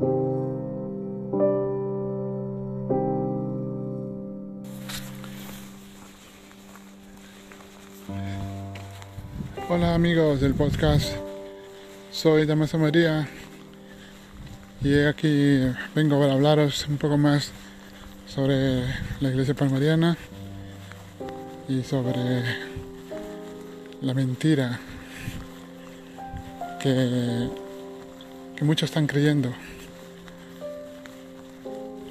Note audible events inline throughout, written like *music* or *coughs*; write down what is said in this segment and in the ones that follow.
Hola amigos del podcast, soy Damaso María y aquí vengo para hablaros un poco más sobre la iglesia palmariana y sobre la mentira que, que muchos están creyendo.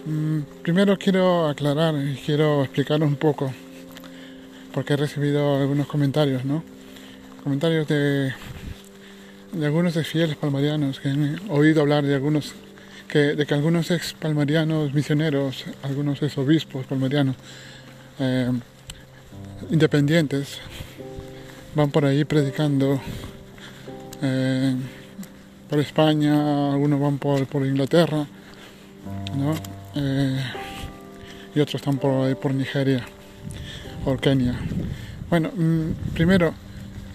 Mm, primero quiero aclarar y quiero explicar un poco porque he recibido algunos comentarios, ¿no? comentarios de, de algunos fieles palmarianos que han oído hablar de algunos que, de que algunos ex palmarianos misioneros, algunos ex obispos palmarianos eh, independientes van por ahí predicando eh, por España, algunos van por, por Inglaterra, ¿no? Eh, y otros están por por Nigeria o Kenia. Bueno, mm, primero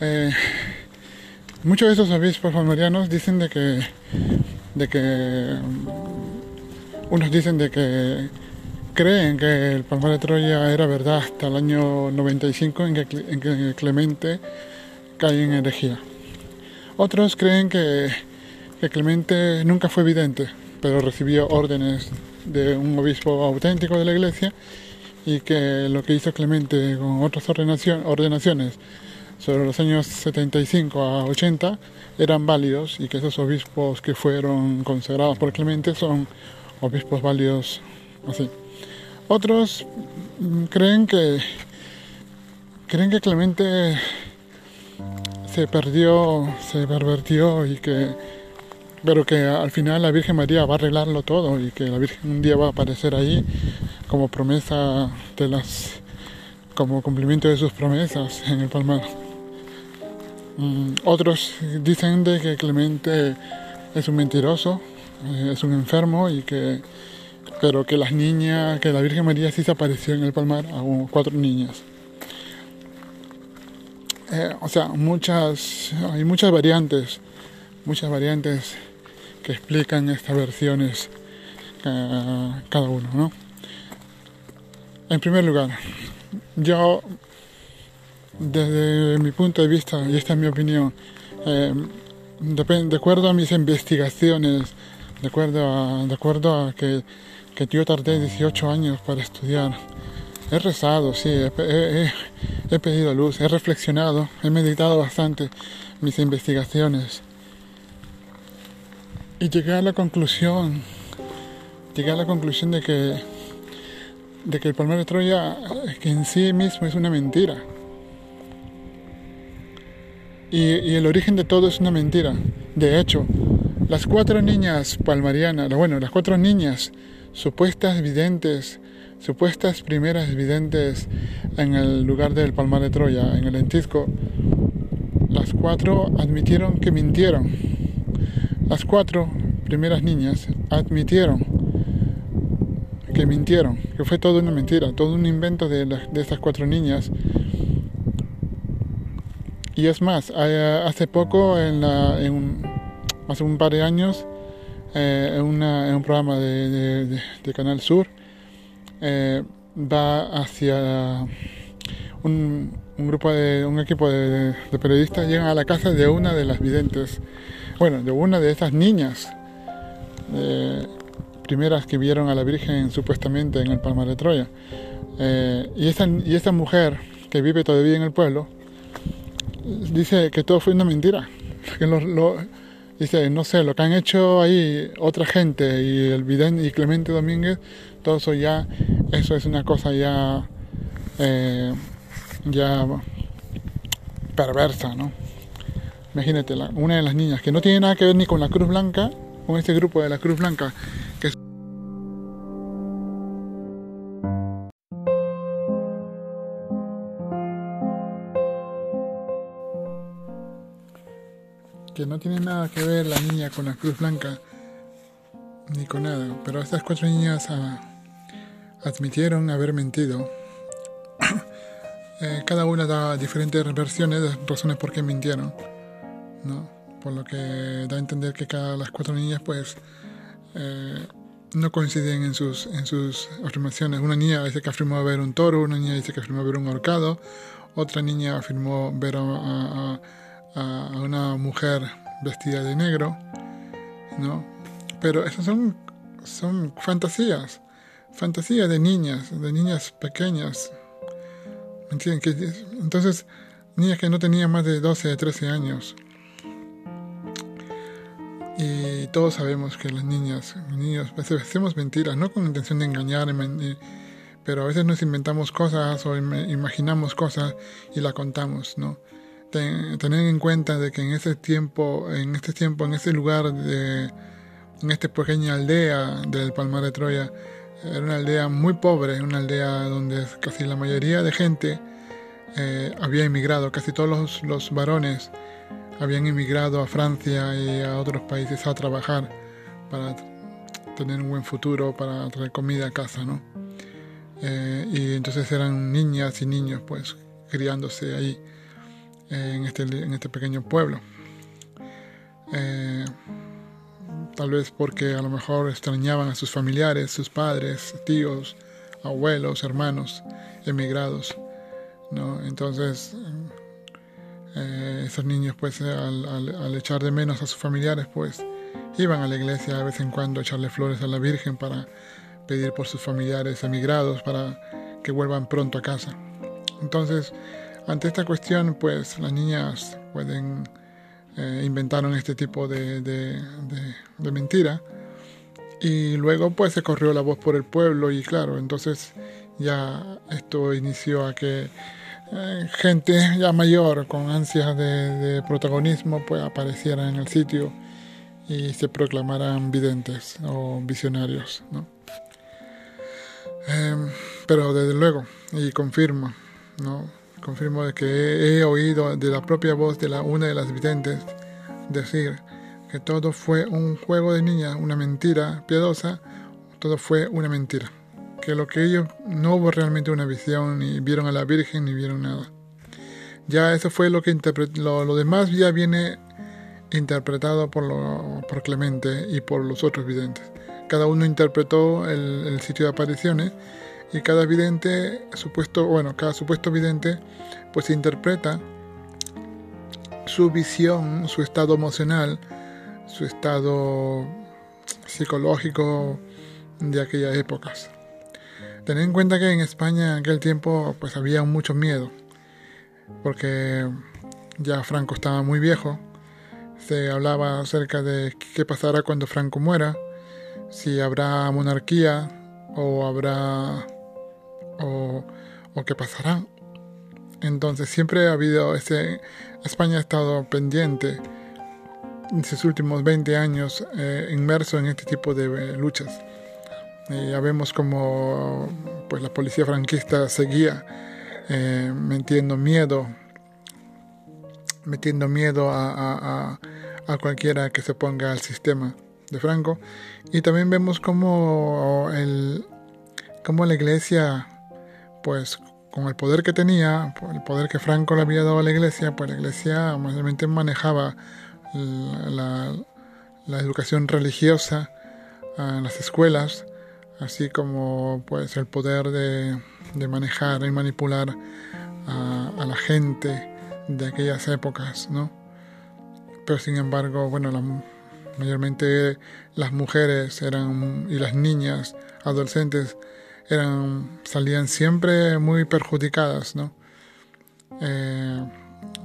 eh, muchos de esos obispos palmarianos dicen de que, de que, unos dicen de que creen que el Palmar de Troya era verdad hasta el año 95 en que, en que Clemente cae en herejía. Otros creen que, que Clemente nunca fue vidente, pero recibió órdenes de un obispo auténtico de la iglesia y que lo que hizo Clemente con otras ordenaciones sobre los años 75 a 80 eran válidos y que esos obispos que fueron consagrados por Clemente son obispos válidos así. Otros mm, creen que creen que Clemente se perdió, se pervertió y que pero que al final la Virgen María va a arreglarlo todo y que la Virgen un día va a aparecer ahí como promesa de las como cumplimiento de sus promesas en el Palmar. Mm, otros dicen de que Clemente es un mentiroso, eh, es un enfermo y que pero que las niñas, que la Virgen María sí se apareció en el palmar a cuatro niñas. Eh, o sea, muchas, hay muchas variantes, muchas variantes que explican estas versiones eh, cada uno, ¿no? En primer lugar, yo desde mi punto de vista, y esta es mi opinión, eh, de, acuerdo a mis investigaciones, de acuerdo a, de acuerdo a que, que yo tardé 18 años para estudiar, he rezado, sí, he, he, pedido luz, he reflexionado, he meditado bastante mis investigaciones y llegué a la conclusión, llegué a la conclusión de que, de que el palmar de Troya que en sí mismo es una mentira y, el origen de todo es una mentira. De hecho, las cuatro niñas palmarianas, bueno, las cuatro niñas supuestas videntes, supuestas primeras videntes en el lugar del Palmar de Troya, en el Entisco, las cuatro admitieron que mintieron. Las cuatro primeras niñas admitieron que mintieron, que fue todo una mentira, todo un invento de, de estas cuatro niñas. Y es más, hace poco, hace un par de años, eh, en, un programa de, Canal Sur, eh, va hacia un, grupo de un equipo de, periodistas llegan a la casa de una de las videntes, bueno, de una de esas niñas primeras que vieron a la Virgen supuestamente en el Palmar de Troya. y, esa, y esa mujer que vive todavía en el pueblo, dice que todo fue una mentira. *laughs* Dice, no sé, lo que han hecho ahí otra gente y el vidente y Clemente Domínguez, todo eso ya, eso es una cosa ya, eh, ya perversa, ¿no? Imagínate, una de las niñas que no tiene nada que ver ni con la Cruz Blanca, con este grupo de la Cruz Blanca, que que no tiene nada que ver la niña con la Cruz Blanca ni con nada, pero estas cuatro niñas ah, admitieron haber mentido. *coughs* Eh, cada una da diferentes versiones de razones por qué mintieron, ¿no? Por lo que da a entender que cada las cuatro niñas pues eh, no coinciden en sus, en sus afirmaciones. Una niña dice que afirmó ver un toro, una niña dice que afirmó ver un horcado, otra niña afirmó ver a, una mujer vestida de negro, ¿no? Pero esas son, son fantasías, fantasías de niñas, de niñas pequeñas. ¿Me entienden? entonces, niñas que no tenían más de 12, 13 años. Y todos sabemos que las niñas, niños, pues, hacemos mentiras, no con intención de engañar, pero a veces nos inventamos cosas o imaginamos cosas y la contamos, ¿no? tener en cuenta de que en ese tiempo, en este tiempo, en ese lugar, de, en esta pequeña aldea del Palmar de Troya, era una aldea muy pobre, una aldea donde casi la mayoría de gente eh, había emigrado, casi todos los, los varones habían emigrado a Francia y a otros países a trabajar para tener un buen futuro, para traer comida a casa, ¿no? Eh, y entonces eran niñas y niños, pues, criándose ahí, eh, en, este, en este pequeño pueblo. Eh, tal vez porque a lo mejor extrañaban a sus familiares, sus padres, tíos, abuelos, hermanos, emigrados, ¿no? Entonces eh, esos niños pues eh, al, echar de menos a sus familiares pues iban a la iglesia de vez en cuando a echarle flores a la Virgen para pedir por sus familiares emigrados para que vuelvan pronto a casa. Entonces, ante esta cuestión pues las niñas pueden eh, inventaron este tipo de, de, de mentira y luego pues se corrió la voz por el pueblo y claro, entonces ya esto inició a que gente ya mayor con ansias de, protagonismo pues aparecieran en el sitio y se proclamaran videntes o visionarios. ¿no? Em, pero desde luego, y confirmo, ¿no? confirmo de que he, oído de la propia voz de la, una de las videntes decir que todo fue un juego de niña, una mentira piadosa, todo fue una mentira que lo que ellos no hubo realmente una visión, ni vieron a la Virgen, ni vieron nada. Ya eso fue lo que interpretó, lo, demás ya viene interpretado por, por Clemente y por los otros videntes. Cada uno interpretó el, sitio de apariciones y cada vidente, supuesto, bueno, cada supuesto vidente, pues interpreta su visión, su estado emocional, su estado psicológico de aquellas épocas. Tened en cuenta que en España en aquel tiempo pues había mucho miedo, porque ya Franco estaba muy viejo, se hablaba acerca de qué pasará cuando Franco muera, si habrá monarquía o habrá o, qué pasará. Entonces siempre ha habido ese España ha estado pendiente en sus últimos 20 años eh, inmerso en este tipo de luchas ya vemos como pues, la policía franquista seguía eh, metiendo miedo, metiendo miedo a, cualquiera que se ponga al sistema de Franco. Y también vemos como, el, la iglesia, pues con el poder que tenía, el poder que Franco le había dado a la iglesia, pues la iglesia mayormente manejaba la, la educación religiosa en las escuelas así como pues el poder de, manejar y manipular a, la gente de aquellas épocas, ¿no? Pero sin embargo, bueno, mayormente las mujeres eran y las niñas, adolescentes, eran salían siempre muy perjudicadas, ¿no? Eh,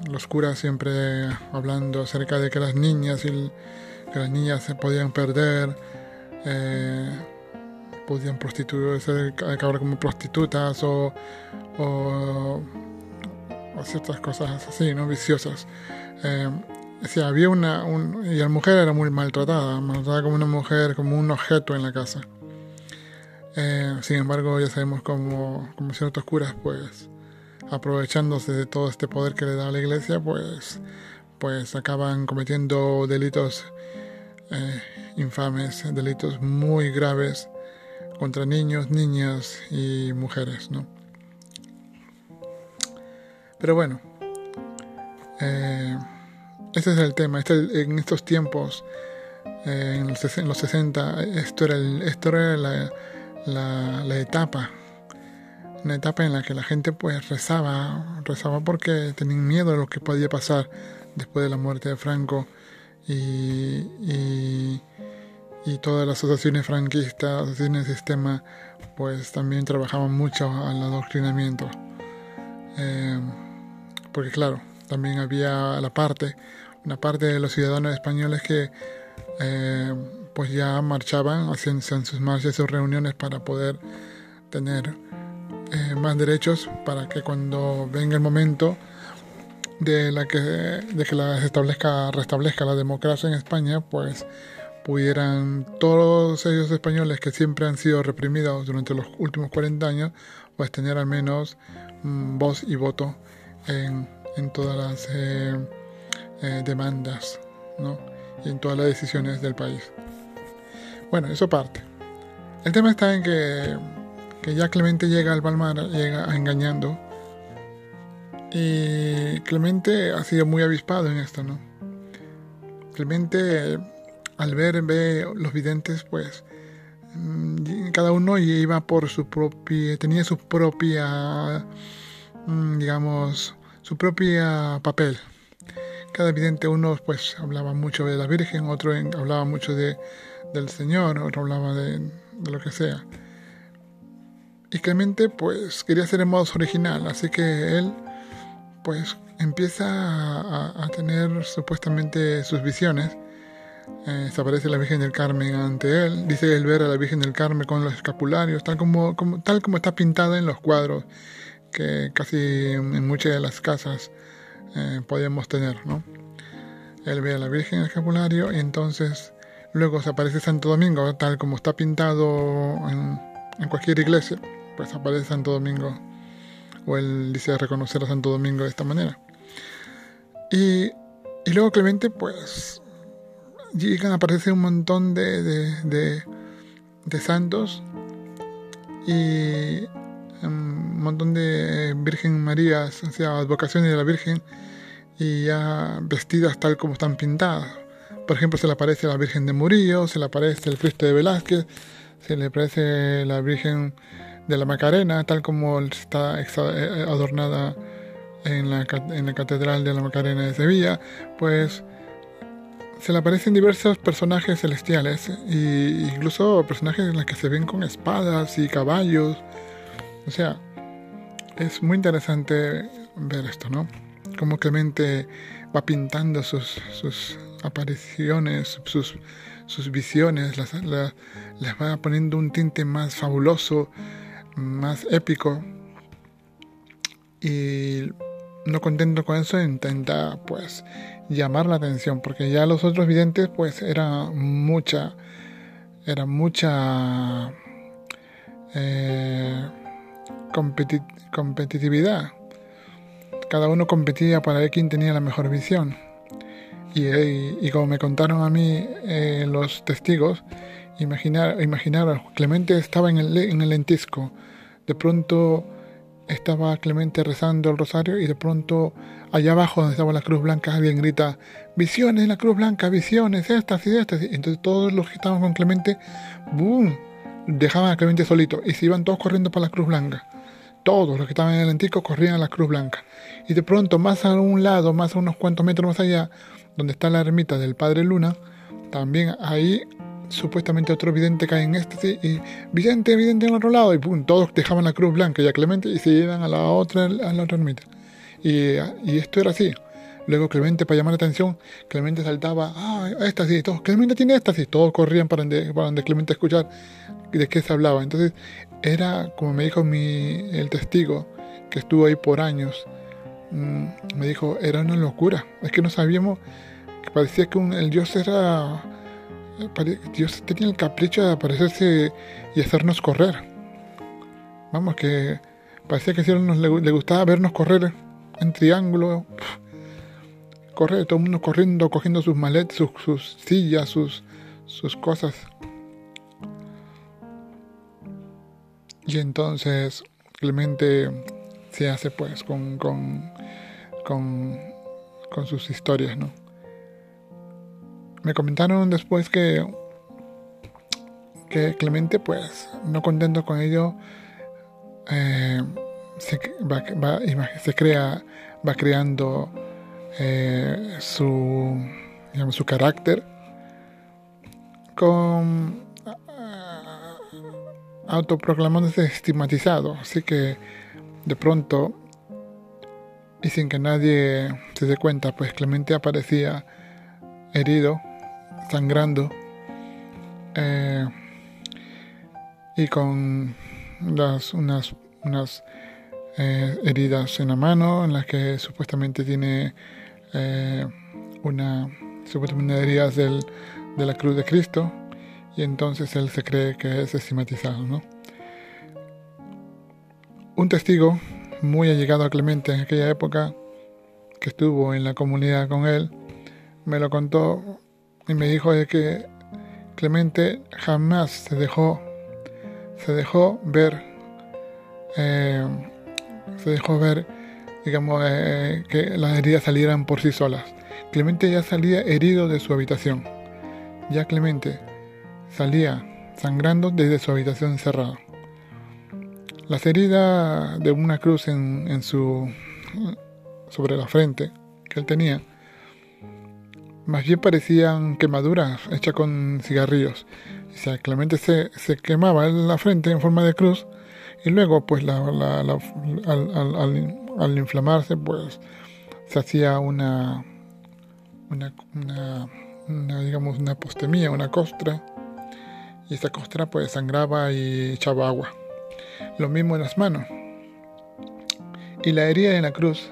los curas siempre hablando acerca de que las niñas y que las niñas se podían perder. Eh, podían prostituirse, acabar como prostitutas o, ciertas cosas así, ¿no? Viciosas. Eh, había una... y la mujer era muy maltratada, maltratada como una mujer, como un objeto en la casa. Eh, sin embargo, ya sabemos como, como ciertos curas, pues, aprovechándose de todo este poder que le da la iglesia, pues, pues acaban cometiendo delitos eh, infames, delitos muy graves contra niños, niñas y mujeres, ¿no? Pero bueno, eh, ese es el tema. Este, en estos tiempos en, los, 60, esto era, esto era la, la, la, etapa, una etapa en la que la gente pues rezaba, rezaba porque tenían miedo de lo que podía pasar después de la muerte de Franco y, y, y todas las asociaciones franquistas, asociaciones de sistema, pues también trabajaban mucho al adoctrinamiento. Eh, porque claro, también había la parte, una parte de los ciudadanos españoles que eh, pues ya marchaban, hacían, sus marchas, sus reuniones para poder tener eh, más derechos para que cuando venga el momento de la que de que la establezca restablezca la democracia en España pues pudieran todos ellos españoles que siempre han sido reprimidos durante los últimos 40 años pues tener al menos mm, voz y voto en, en todas las eh, eh, demandas ¿no? y en todas las decisiones del país. Bueno, eso parte. El tema está en que, que ya Clemente llega al Palmar, llega engañando. Y Clemente ha sido muy avispado en esto, ¿no? Clemente, al ver, ve los videntes, pues mm, cada uno iba por su propia, tenía su propia, mm, digamos, su propia papel. Cada vidente uno pues hablaba mucho de la Virgen, otro hablaba mucho de, del Señor, otro hablaba de, lo que sea. Y Clemente pues quería ser en modo original, así que él pues empieza a, tener supuestamente sus visiones. Eh, la Virgen del Carmen ante él, dice él ver a la Virgen del Carmen con los escapularios, tal como, como, tal como está pintada en los cuadros que casi en muchas de las casas eh, podíamos tener, ¿no? Él ve a la Virgen en el escapulario y entonces luego se aparece Santo Domingo, tal como está pintado en, cualquier iglesia, pues aparece Santo Domingo, o él dice reconocer a Santo Domingo de esta manera. Y, y luego Clemente, pues llegan a aparecer un montón de, de, de, santos y un montón de Virgen Marías, o sea, advocaciones de la Virgen, y ya vestidas tal como están pintadas. Por ejemplo, se le aparece la Virgen de Murillo, se le aparece el Cristo de Velázquez, se le aparece la Virgen de la Macarena, tal como está eh, adornada en la, en la Catedral de la Macarena de Sevilla, pues se le aparecen diversos personajes celestiales, e incluso personajes en los que se ven con espadas y caballos, o sea, es muy interesante ver esto, ¿no? Cómo Clemente va pintando sus, sus apariciones, sus, sus visiones, las, va poniendo un tinte más fabuloso, más épico. Y no contento con eso, intenta pues llamar la atención, porque ya los otros videntes pues era mucha, era mucha... Eh, competitividad. Cada uno competía para ver quién tenía la mejor visión. Y, como me contaron a mí eh, los testigos, imaginar, imaginaros, Clemente estaba en el, en el lentisco. De pronto estaba Clemente rezando el rosario y de pronto allá abajo donde estaba la cruz blanca alguien grita visiones la cruz blanca visiones estas y estas entonces todos los que estaban con Clemente boom dejaban a Clemente solito y se iban todos corriendo para la cruz blanca todos los que estaban en el antico corrían a la Cruz Blanca. Y de pronto, más a un lado, más a unos cuantos metros más allá, donde está la ermita del Padre Luna, también ahí supuestamente otro vidente cae en éxtasis y vidente, vidente en otro lado y pum, todos dejaban la cruz blanca y a Clemente y se iban a la otra, a la otra ermita. Y, esto era así. Luego Clemente, para llamar la atención, Clemente saltaba, ah, éxtasis, todos, Clemente tiene éxtasis, todos corrían para donde, para donde Clemente escuchar de qué se hablaba. Entonces, era, como me dijo mi, el testigo, que estuvo ahí por años, mm, me dijo, era una locura. Es que no sabíamos, que parecía que el Dios era, Dios tenía el capricho de aparecerse y hacernos correr. Vamos, que parecía que nos le, gustaba vernos correr en triángulo. correr, todo el mundo corriendo, cogiendo sus maletas, sus, sillas, sus, sus cosas. Y entonces Clemente se hace pues con, con, con, sus historias, ¿no? me comentaron después que, que Clemente, pues, no contento con ello, eh, se, va, se crea, va creando eh, su, digamos, su carácter con autoproclamándose estigmatizado. Así que de pronto, y sin que nadie se dé cuenta, pues Clemente aparecía herido, sangrando, eh, y con las, unas, unas eh, heridas en la mano, en las que supuestamente tiene eh, una, supuestamente heridas del, de la cruz de Cristo, y entonces él se cree que es estigmatizado, ¿no? Un testigo muy allegado a Clemente en aquella época, que estuvo en la comunidad con él, me lo contó y me dijo de que Clemente jamás se dejó, se dejó ver, eh, se dejó ver, digamos, eh, que las heridas salieran por sí solas. Clemente ya salía herido de su habitación. Ya Clemente salía sangrando desde su habitación encerrado. Las heridas de una cruz en, su sobre la frente que él tenía más bien parecían quemaduras hechas con cigarrillos. O sea, Clemente se, se quemaba en la frente en forma de cruz y luego pues la, al, al, inflamarse pues se hacía una, una, una, una digamos una postemía, una costra y esta costra pues sangraba y echaba agua. Lo mismo en las manos. Y la herida en la cruz.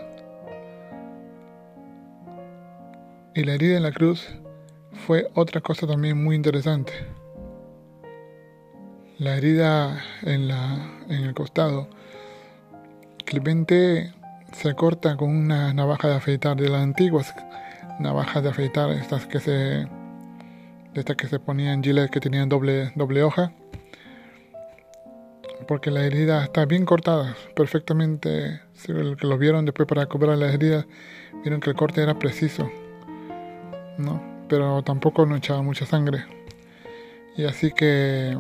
Y la herida en la cruz fue otra cosa también muy interesante. La herida en, la, en el costado. Clemente se corta con una navaja de afeitar de las antiguas navajas de afeitar, estas que se estas que se ponían Gillette que tenían doble, doble hoja. Porque la herida está bien cortada, perfectamente. Si que lo vieron después para cobrar las heridas, vieron que el corte era preciso. ¿no? Pero tampoco no echaba mucha sangre. Y así que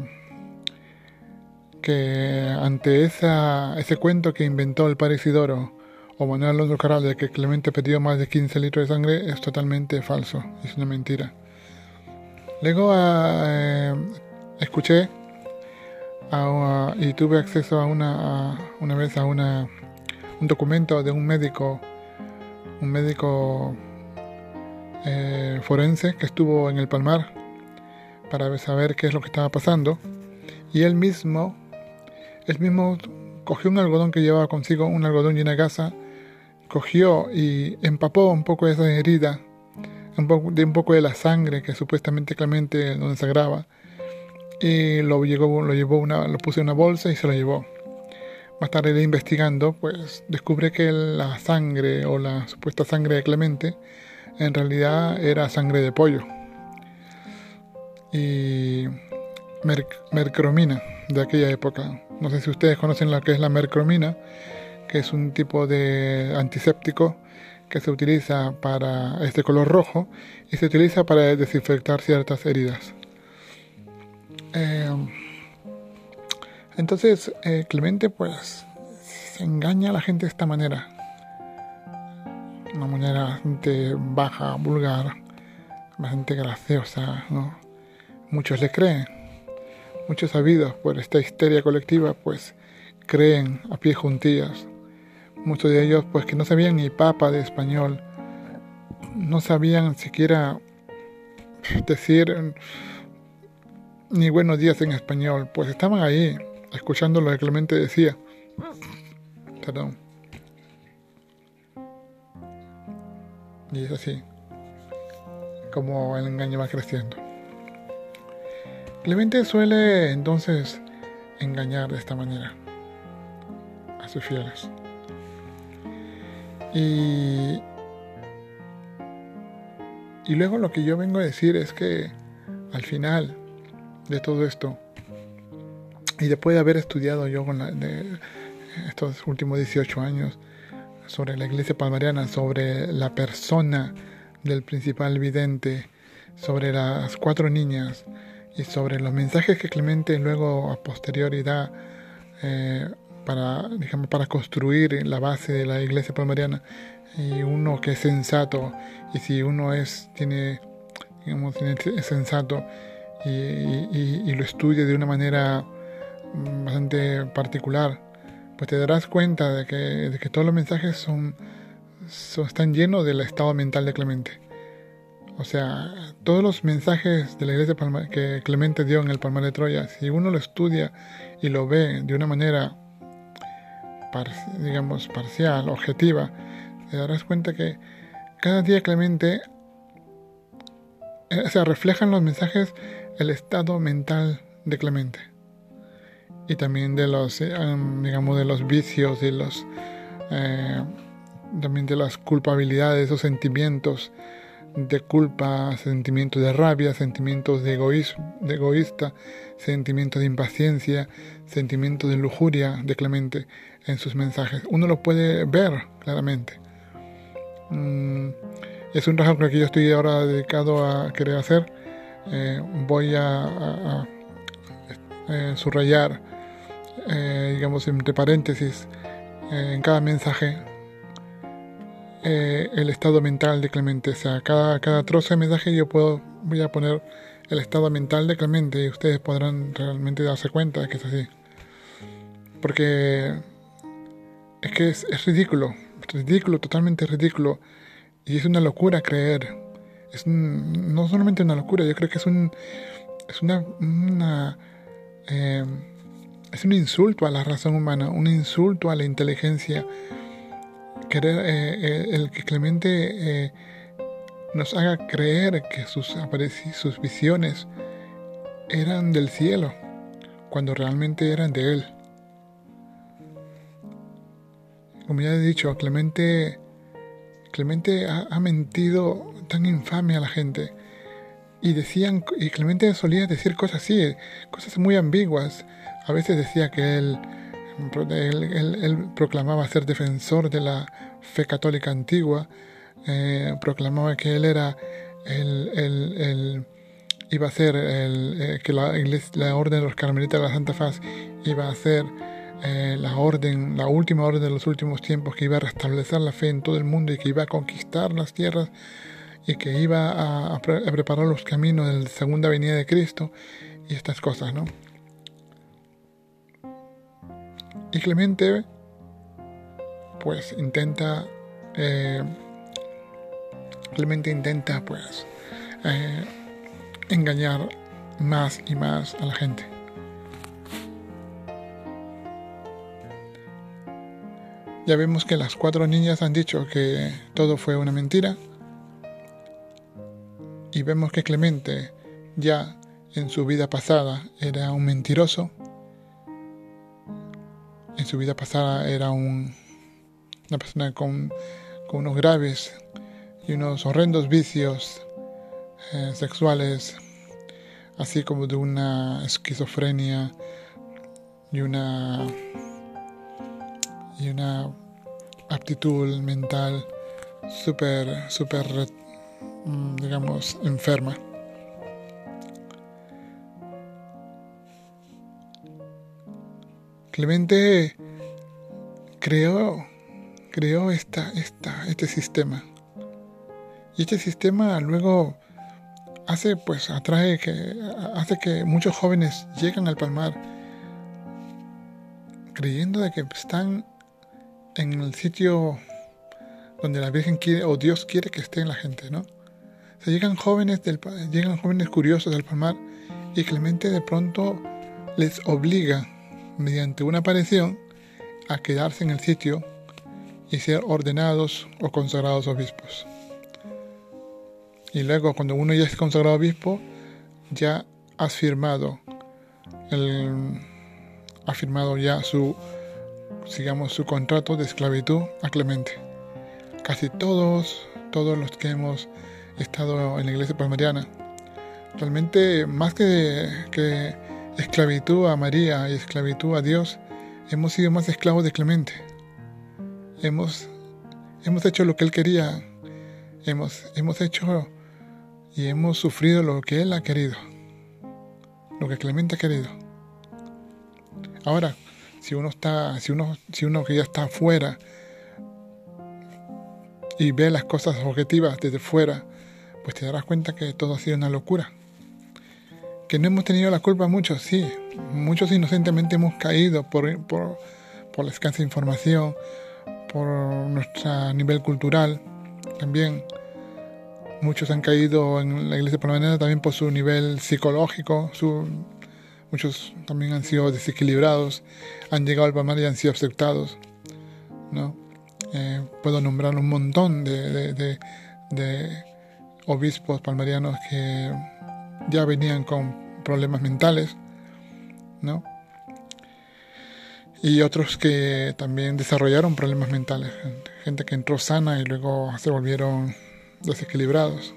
que ante esa, ese cuento que inventó el padre Isidoro o Manuel Alonso Caral de que Clemente perdió más de 15 litros de sangre es totalmente falso, es una mentira. Luego eh, escuché y tuve acceso a una, una vez a una, un documento de un médico, un médico eh, forense que estuvo en el Palmar para saber qué es lo que estaba pasando. Y él mismo, él mismo cogió un algodón que llevaba consigo, un algodón lleno de gasa, cogió y empapó un poco esa herida un poco, de un poco de la sangre que supuestamente Clemente donde se graba y lo, lo, llevó una, lo puse en una bolsa y se lo llevó. Más tarde investigando, pues descubre que la sangre o la supuesta sangre de Clemente en realidad era sangre de pollo y mercromina de aquella época. No sé si ustedes conocen lo que es la mercromina, que es un tipo de antiséptico que se utiliza para este color rojo y se utiliza para desinfectar ciertas heridas. Eh, entonces eh, Clemente pues se engaña a la gente de esta manera. Una manera bastante baja, vulgar, bastante graciosa, ¿no? Muchos le creen. Muchos sabidos por esta histeria colectiva pues creen a pie juntillas Muchos de ellos pues que no sabían ni papa de español, no sabían siquiera decir ni buenos días en español, pues estaban ahí escuchando lo que Clemente decía. Perdón. Y es así, como el engaño va creciendo. Clemente suele entonces engañar de esta manera a sus fieles. Y, y luego lo que yo vengo a decir es que al final de todo esto, y después de haber estudiado yo con estos últimos 18 años sobre la iglesia palmariana, sobre la persona del principal vidente, sobre las cuatro niñas y sobre los mensajes que Clemente luego a posteriori da eh, para, digamos, para construir la base de la iglesia palmariana y uno que es sensato y si uno es tiene digamos es sensato y, lo estudia de una manera bastante particular pues te darás cuenta de que, de que todos los mensajes son, están llenos del estado mental de Clemente o sea todos los mensajes de la iglesia que Clemente dio en el Palmar de Troya si uno lo estudia y lo ve de una manera digamos parcial objetiva te darás cuenta que cada día Clemente eh, se reflejan los mensajes el estado mental de Clemente. Y también de los eh, digamos de los vicios y los eh, también de las culpabilidades o sentimientos de culpa, sentimientos de rabia, sentimientos de, egoísmo, egoísta, sentimientos de impaciencia, sentimientos de lujuria de Clemente en sus mensajes. Uno lo puede ver claramente. Mm, es un trabajo que yo estoy ahora dedicado a querer hacer. Eh, voy a, eh, subrayar, eh, digamos, entre paréntesis, en cada mensaje el estado mental de Clemente. O sea, cada, cada trozo de mensaje yo puedo, voy a poner el estado mental de Clemente y ustedes podrán realmente darse cuenta de que es así. Porque es que es, es ridículo ridículo, totalmente ridículo. Y es una locura creer. Es no solamente una locura, yo creo que es un es una, em, es un insulto a la razón humana, un insulto a la inteligencia. Querer eh, eh, el que Clemente eh, nos haga creer que sus sus visiones eran del cielo, cuando realmente eran de él. Como ya he dicho, Clemente, Clemente ha, mentido tan infame a la gente. Y decían, y Clemente solía decir cosas así, cosas muy ambiguas. A veces decía que él, él, proclamaba ser defensor de la fe católica antigua, eh, proclamaba que él era el, iba a ser el, eh, que la, la orden de los carmelitas de la Santa Faz iba a ser eh, la orden, la última orden de los últimos tiempos que iba a restablecer la fe en todo el mundo y que iba a conquistar las tierras y que iba a, preparar los caminos de la segunda venida de Cristo y estas cosas, ¿no? Y Clemente, pues intenta, eh, Clemente intenta, pues, eh, engañar más y más a la gente. Ya vemos que las cuatro niñas han dicho que todo fue una mentira. Y vemos que Clemente ya en su vida pasada era un mentiroso. En su vida pasada era un, una persona con, unos graves y unos horrendos vicios eh, sexuales, así como de una esquizofrenia y una y una aptitud mental súper, súper, mm, digamos, enferma. Clemente creó, creó esta, este sistema. Y este sistema luego hace, pues, atrae que, hace que muchos jóvenes lleguen al palmar creyendo de que están en el sitio donde la Virgen quiere o Dios quiere que esté la gente, ¿no? Se llegan jóvenes del llegan jóvenes curiosos del palmar y Clemente de pronto les obliga mediante una aparición a quedarse en el sitio y ser ordenados o consagrados obispos. Y luego cuando uno ya es consagrado obispo, ya has firmado el, ha firmado ya su sigamos su contrato de esclavitud a Clemente. Casi todos, todos los que hemos estado en la iglesia palmariana, realmente más que, que esclavitud a María y esclavitud a Dios, hemos sido más esclavos de Clemente. Hemos, hemos hecho lo que él quería, hemos, hemos hecho y hemos sufrido lo que Él ha querido, lo que Clemente ha querido. Ahora, si uno está, si uno, si uno que ya está afuera y ve las cosas objetivas desde fuera, pues te darás cuenta que todo ha sido una locura. Que no hemos tenido la culpa muchos, sí. Muchos inocentemente hemos caído por, por, por la escasa información, por nuestro nivel cultural también. Muchos han caído en la iglesia palmariana también por su nivel psicológico. Su, muchos también han sido desequilibrados, han llegado al palmar y han sido aceptados. ¿no? Eh, puedo nombrar un montón de, de, de, obispos palmarianos que ya venían con problemas mentales, ¿no? Y otros que también desarrollaron problemas mentales, gente que entró sana y luego se volvieron desequilibrados.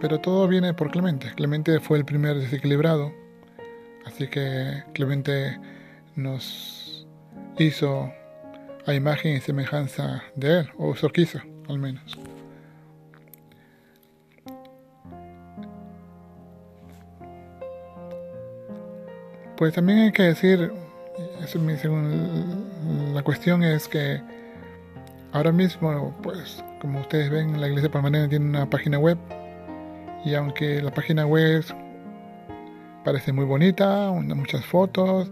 Pero todo viene por Clemente. Clemente fue el primer desequilibrado, así que Clemente nos hizo a imagen y semejanza de él, o eso quiso, al menos. Pues también hay que decir, la cuestión es que ahora mismo, pues como ustedes ven, la iglesia palmarina tiene una página web y aunque la página web parece muy bonita, muchas fotos,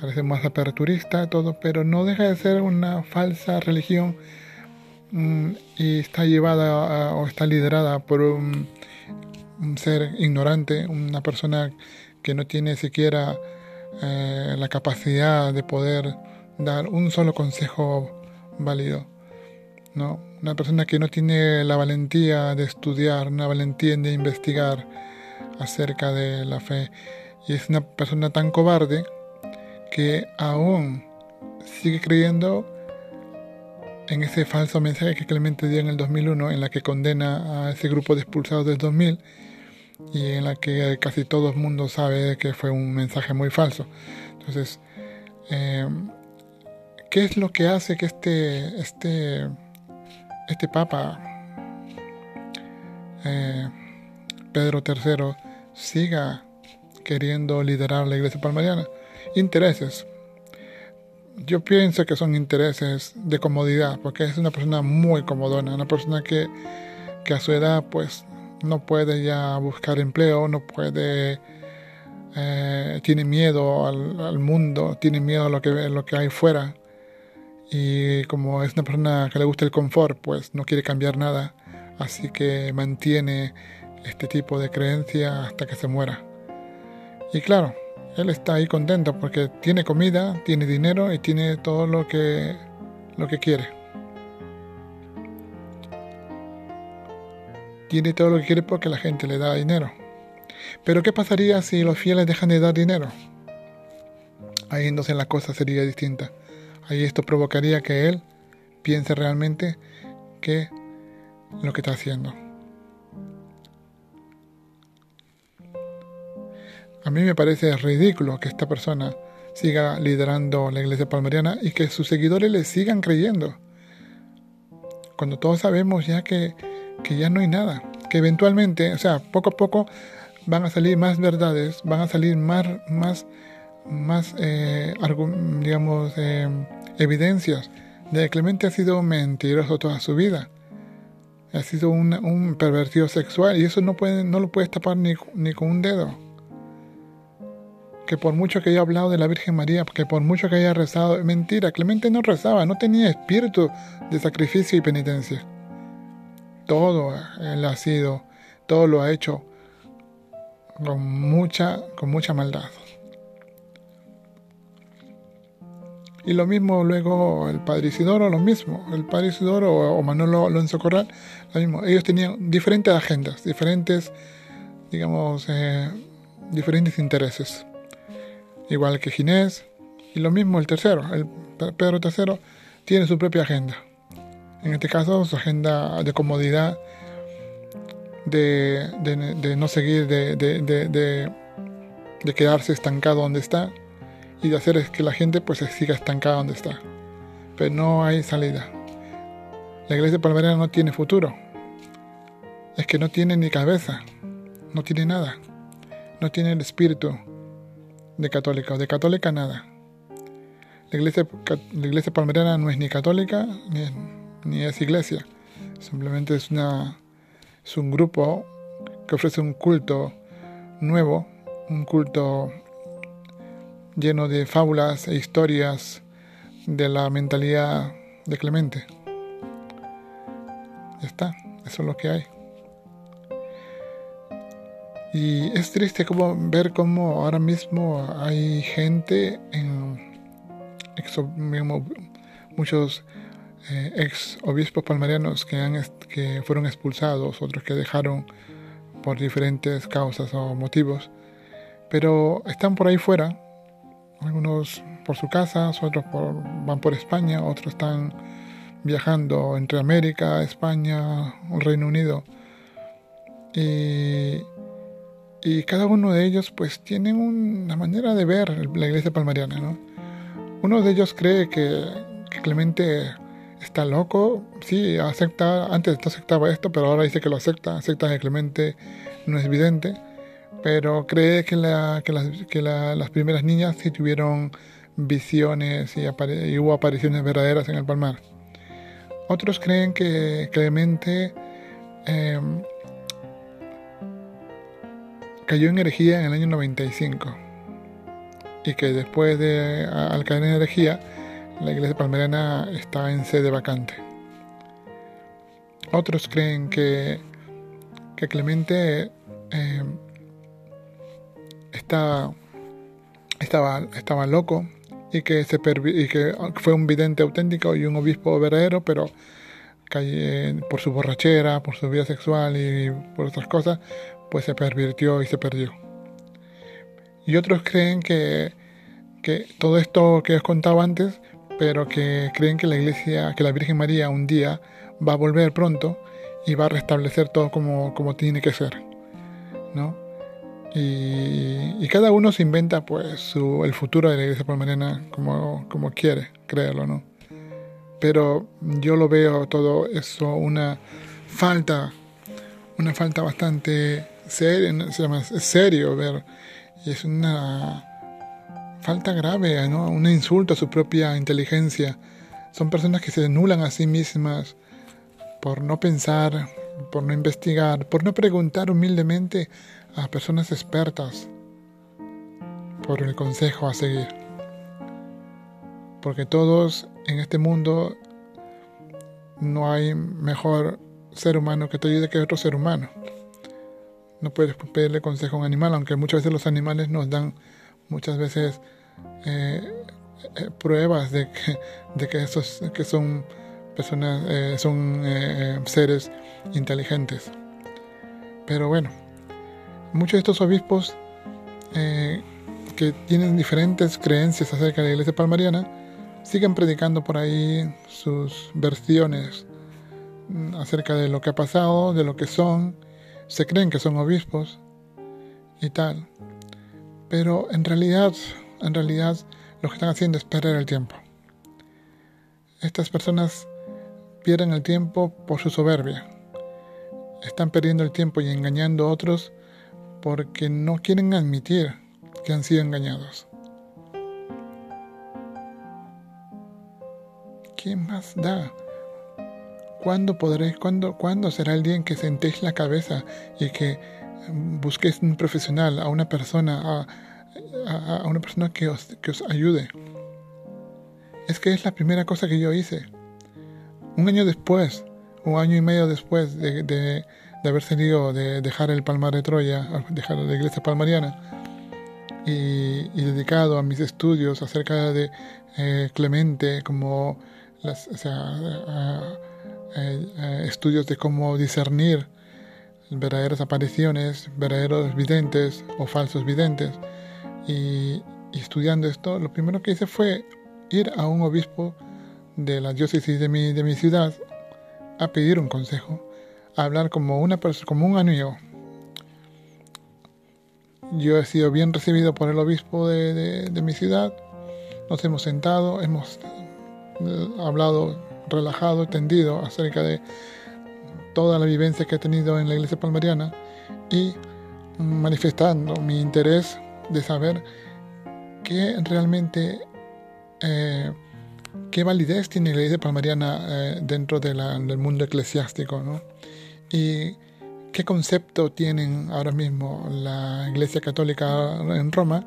parece más aperturista, todo, pero no deja de ser una falsa religión mm, y está llevada o está liderada por un, ser ignorante, una persona que no tiene siquiera eh, la capacidad de poder dar un solo consejo válido. ¿no? Una persona que no tiene la valentía de estudiar, una valentía de investigar acerca de la fe. Y es una persona tan cobarde que aún sigue creyendo en ese falso mensaje que Clemente dio en el 2001, en la que condena a ese grupo de expulsados del 2000 y en la que casi todo el mundo sabe que fue un mensaje muy falso. Entonces, eh, ¿qué es lo que hace que este, este, este Papa, eh, Pedro III, siga queriendo liderar la Iglesia Palmariana? intereses. Yo pienso que son intereses de comodidad, porque es una persona muy comodona, una persona que, que a su edad pues no puede ya buscar empleo, no puede, eh, tiene miedo al, mundo, tiene miedo a lo que, lo que hay fuera. Y como es una persona que le gusta el confort, pues no quiere cambiar nada, así que mantiene este tipo de creencia hasta que se muera. Y claro, él está ahí contento porque tiene comida, tiene dinero y tiene todo lo que, lo que quiere. Tiene todo lo que quiere porque la gente le da dinero. Pero ¿qué pasaría si los fieles dejan de dar dinero? Ahí entonces la cosa sería distinta. Ahí esto provocaría que él piense realmente que lo que está haciendo. A mí me parece ridículo que esta persona siga liderando la iglesia palmariana y que sus seguidores le sigan creyendo. Cuando todos sabemos ya que, ya no hay nada, que eventualmente, o sea, poco a poco van a salir más verdades, van a salir más, más, más eh, digamos, eh, evidencias de que Clemente ha sido mentiroso toda su vida. Ha sido un, pervertido sexual y eso no, puede, no lo puedes tapar ni, ni con un dedo que por mucho que haya hablado de la Virgen María, que por mucho que haya rezado, mentira, Clemente no rezaba, no tenía espíritu de sacrificio y penitencia. Todo él ha sido, todo lo ha hecho con mucha, con mucha maldad. Y lo mismo luego el padre Isidoro, lo mismo. El padre Isidoro o, Manolo Alonso Corral, lo mismo. Ellos tenían diferentes agendas, diferentes, digamos, eh, diferentes intereses igual que Ginés, y lo mismo el tercero, el Pedro III, tiene su propia agenda. En este caso, su agenda de comodidad, de, no seguir, de, quedarse estancado donde está y de hacer que la gente pues siga estancada donde está. Pero no hay salida. La iglesia palmariana no tiene futuro. es que no tiene ni cabeza, no tiene nada, no tiene el espíritu de católica, de católica nada. La iglesia, la iglesia palmeriana no es ni católica ni ni es iglesia, simplemente es, una, es un grupo que ofrece un culto nuevo, un culto lleno de fábulas e historias de la mentalidad de Clemente. Ya está, eso es lo que hay. Y es triste como ver cómo ahora mismo hay gente en muchos eh, ex obispos palmarianos que, han, que fueron expulsados, otros que dejaron por diferentes causas o motivos, pero están por ahí fuera, algunos por su casa, otros van por España, otros están viajando entre América, España, Reino Unido. Y, cada uno de ellos pues tienen una manera de ver la iglesia palmariana. ¿no? Uno de ellos cree que Clemente está loco, sí, acepta, antes no aceptaba esto, pero ahora dice que lo acepta, acepta que Clemente no es evidente, pero cree que, que, las, que las primeras niñas sí tuvieron visiones y, hubo apariciones verdaderas en el palmar. Otros creen que Clemente em, cayó en herejía en el año 95 y que después de al caer en herejía la iglesia palmerana está en sede vacante. Otros creen que, que Clemente eh, estaba, estaba loco y que, se y que fue un vidente auténtico y un obispo verdadero, pero por su borrachera, por su vida sexual y por otras cosas, pues se pervirtió y se perdió. Y otros creen que, que todo esto que os contaba antes pero que creen que la iglesia, que la Virgen María un día va a volver pronto y va a restablecer todo como, como tiene que ser, ¿no? Y, cada uno se inventa pues su, el futuro de la iglesia palmarena como, como quiere, créelo, ¿no? Pero yo lo veo todo eso una falta, una falta bastante seria, se llama serio ver, y es una falta grave, ¿no? un insulto a su propia inteligencia. Son personas que se anulan a sí mismas por no pensar, por no investigar, por no preguntar humildemente a personas expertas por el consejo a seguir. Porque todos en este mundo no hay mejor ser humano que te ayude que otro ser humano. No puedes pedirle consejo a un animal, aunque muchas veces los animales nos dan muchas veces eh, eh, pruebas de que, esos, que son personas, eh, son seres inteligentes. Pero bueno, muchos de estos obispos que tienen diferentes creencias acerca de la iglesia palmariana siguen predicando por ahí sus versiones acerca de lo que ha pasado, de lo que son, se creen que son obispos y tal. Pero en realidad, en realidad lo que están haciendo es perder el tiempo. Estas personas pierden el tiempo por su soberbia. Están perdiendo el tiempo y engañando a otros porque no quieren admitir que han sido engañados. ¿Quién más da? ¿Cuándo podré, cuándo, cuándo será el día en que sentéis la cabeza y que busquéis un profesional, a una persona, a, una persona que os, que os ayude. Es que es la primera cosa que yo hice. Un año después, un año y medio después de, de, haber salido de dejar el Palmar de Troya, dejar la iglesia palmariana, y, dedicado a mis estudios acerca de eh, Clemente, como las, estudios de cómo discernir verdaderas apariciones, verdaderos videntes o falsos videntes. Y, estudiando esto, lo primero que hice fue ir a un obispo de la diócesis de mi, de mi ciudad a pedir un consejo, a hablar como, una como un amigo. Yo he sido bien recibido por el obispo de, de mi ciudad, nos hemos sentado, hemos eh, hablado relajado, tendido acerca de toda la vivencia que he tenido en la iglesia palmariana y manifestando mi interés de saber qué realmente, eh, qué validez tiene la iglesia palmariana eh, dentro del mundo eclesiástico, ¿no? Y qué concepto tienen ahora mismo la iglesia católica en Roma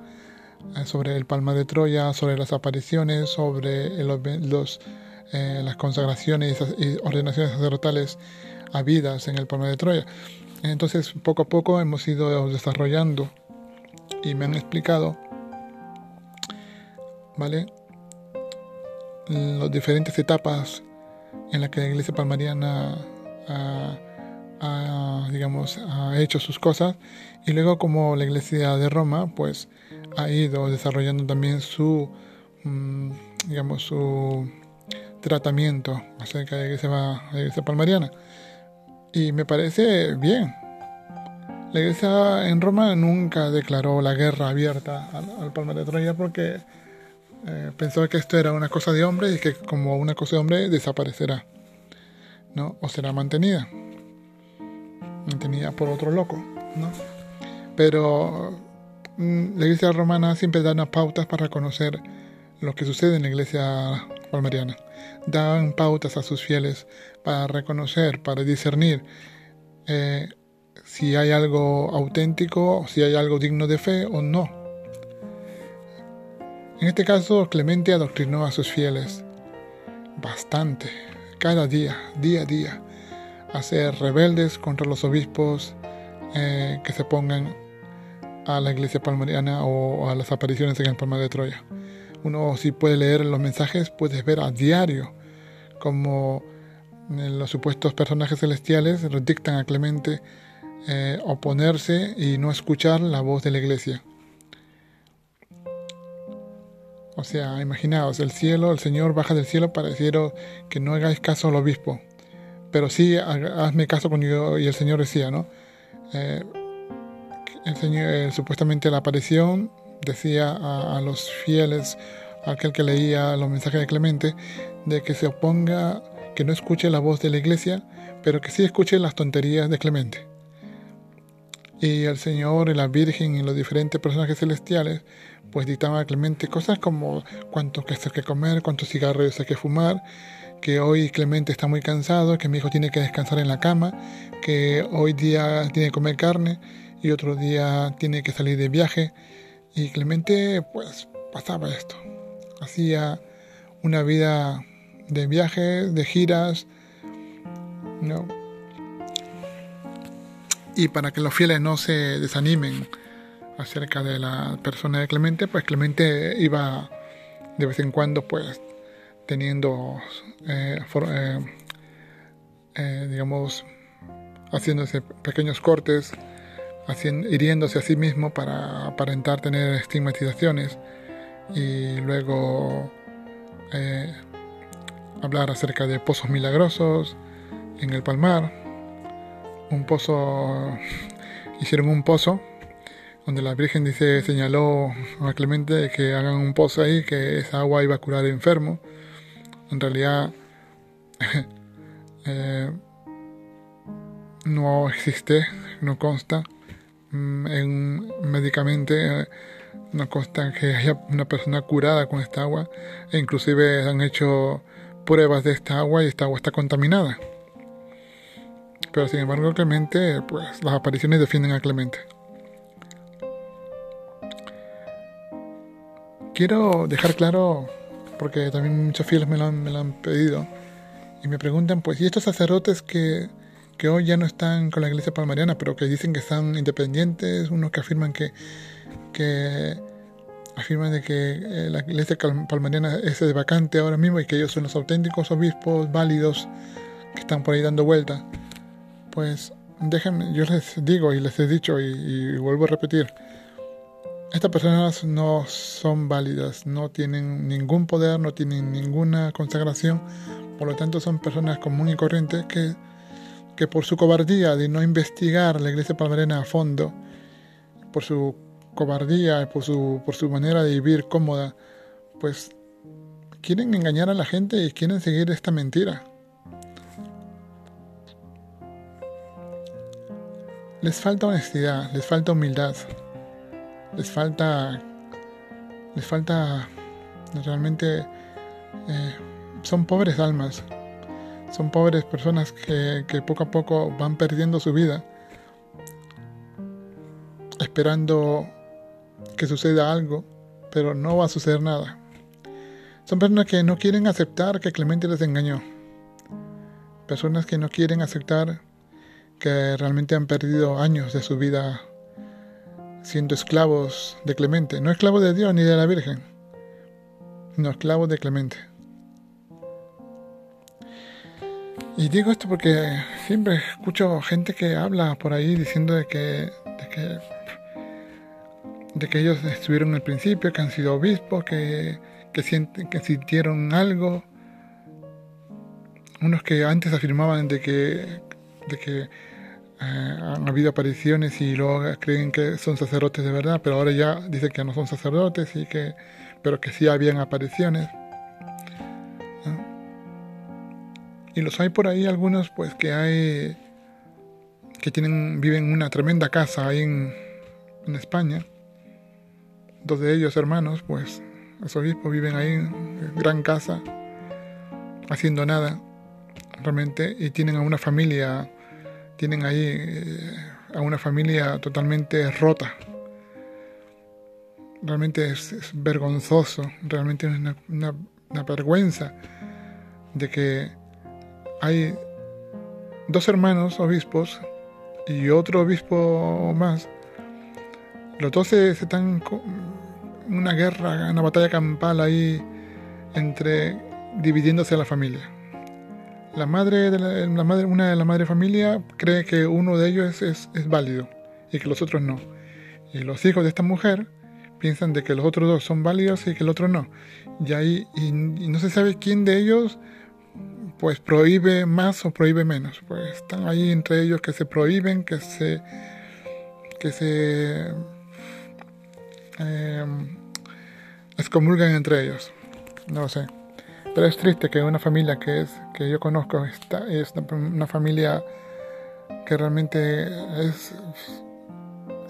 eh, sobre el Palma de Troya, sobre las apariciones, sobre los, las consagraciones y ordenaciones sacerdotales habidas en el Palma de Troya. Entonces, poco a poco hemos ido desarrollando y me han explicado, ¿vale? Las diferentes etapas en las que la Iglesia Palmariana ha, digamos, ha hecho sus cosas y luego como la Iglesia de Roma, pues ha ido desarrollando también su, mm, digamos, su tratamiento acerca de la la iglesia palmariana. Y me parece bien. La iglesia en Roma nunca declaró la guerra abierta al, Palma de Troya porque eh, pensaba que esto era una cosa de hombre y que como una cosa de hombre desaparecerá, ¿no? O será mantenida. Mantenida por otro loco, ¿no? Pero mm, la iglesia romana siempre da unas pautas para conocer lo que sucede en la iglesia palmariana. Dan pautas a sus fieles para reconocer, para discernir eh, si hay algo auténtico, si hay algo digno de fe o no. En este caso, Clemente adoctrinó a sus fieles bastante, cada día, día a día, a ser rebeldes contra los obispos eh, que se pongan a la iglesia palmariana o a las apariciones en el Palma de Troya. Uno si puede leer los mensajes, puedes ver a diario como eh, los supuestos personajes celestiales dictan a Clemente eh, oponerse y no escuchar la voz de la iglesia. O sea, imaginaos, el cielo, el Señor baja del cielo para deciros que no hagáis caso al obispo, pero sí hazme caso con yo. Y el Señor decía, ¿no? Eh, el Señor, supuestamente la aparición decía a, los fieles, a aquel que leía los mensajes de Clemente, de que se oponga, que no escuche la voz de la iglesia, pero que sí escuche las tonterías de Clemente. Y el Señor y la Virgen y los diferentes personajes celestiales, pues dictaban a Clemente cosas como cuánto que hay que comer, cuántos cigarros hay que fumar, que hoy Clemente está muy cansado, que mi hijo tiene que descansar en la cama, que hoy día tiene que comer carne y otro día tiene que salir de viaje y Clemente pues pasaba esto. Hacía una vida de viajes, de giras, ¿no? Y para que los fieles no se desanimen acerca de la persona de Clemente, pues Clemente iba de vez en cuando pues teniendo, eh, eh, eh, digamos, haciéndose pequeños cortes hiriéndose a sí mismo para aparentar tener estigmatizaciones y luego eh, hablar acerca de pozos milagrosos en el Palmar. Un pozo, *laughs* hicieron un pozo donde la Virgen dice, señaló a Clemente que hagan un pozo ahí, que esa agua iba a curar enfermo. En realidad *laughs* eh, no existe, no consta. Mm, en, médicamente eh, no consta que haya una persona curada con esta agua e inclusive han hecho pruebas de esta agua y esta agua está contaminada. Pero sin embargo Clemente, pues las apariciones defienden a Clemente. Quiero dejar claro, porque también muchos fieles me lo me lo han pedido, y me preguntan, pues, ¿y estos sacerdotes que que hoy ya no están con la iglesia palmariana, pero que dicen que están independientes, unos que afirman que, que afirman de que eh, la iglesia palmariana es vacante ahora mismo y que ellos son los auténticos obispos válidos que están por ahí dando vuelta. Pues déjenme, yo les digo y les he dicho y, y vuelvo a repetir, estas personas no son válidas, no tienen ningún poder, no tienen ninguna consagración, por lo tanto son personas comunes y corrientes que que por su cobardía de no investigar la iglesia palmarena a fondo, por su cobardía, por su, por su manera de vivir cómoda, pues quieren engañar a la gente y quieren seguir esta mentira. les falta honestidad, les falta humildad, les falta, les falta realmente, eh, son pobres almas, son pobres personas que, que poco a poco van perdiendo su vida, esperando que suceda algo, pero no va a suceder nada. Son personas que no quieren aceptar que Clemente les engañó. Personas que no quieren aceptar que realmente han perdido años de su vida siendo esclavos de Clemente. No esclavos de Dios ni de la Virgen, no esclavos de Clemente. Y digo esto porque siempre escucho gente que habla por ahí diciendo de que, de que, de que ellos estuvieron al principio, que han sido obispos, que, que, sienten, que sintieron algo. Unos que antes afirmaban de que, de que eh, han habido apariciones y luego creen que son sacerdotes de verdad, pero ahora ya dicen que no son sacerdotes y que, pero que sí habían apariciones. Y los hay por ahí algunos, pues que hay que tienen viven en una tremenda casa ahí en, España. Dos de ellos hermanos, pues los obispos viven ahí en gran casa, haciendo nada realmente y tienen a una familia tienen ahí eh, a una familia totalmente rota. Realmente es, vergonzoso, realmente es una, vergüenza de que hay dos hermanos obispos y otro obispo más. Los dos se, están en una guerra, una batalla campal ahí entre dividiéndose la familia. La madre, de la, madre, una de la madre familia cree que uno de ellos es, es, válido y que los otros no. Y los hijos de esta mujer piensan de que los otros dos son válidos y que el otro no. Y ahí y, no se sabe quién de ellos pues prohíbe más o prohíbe menos. Pues están ahí entre ellos que se prohíben, que se que se eh, excomulgan entre ellos. No sé. Pero es triste que una familia que es que yo conozco está, es una familia que realmente es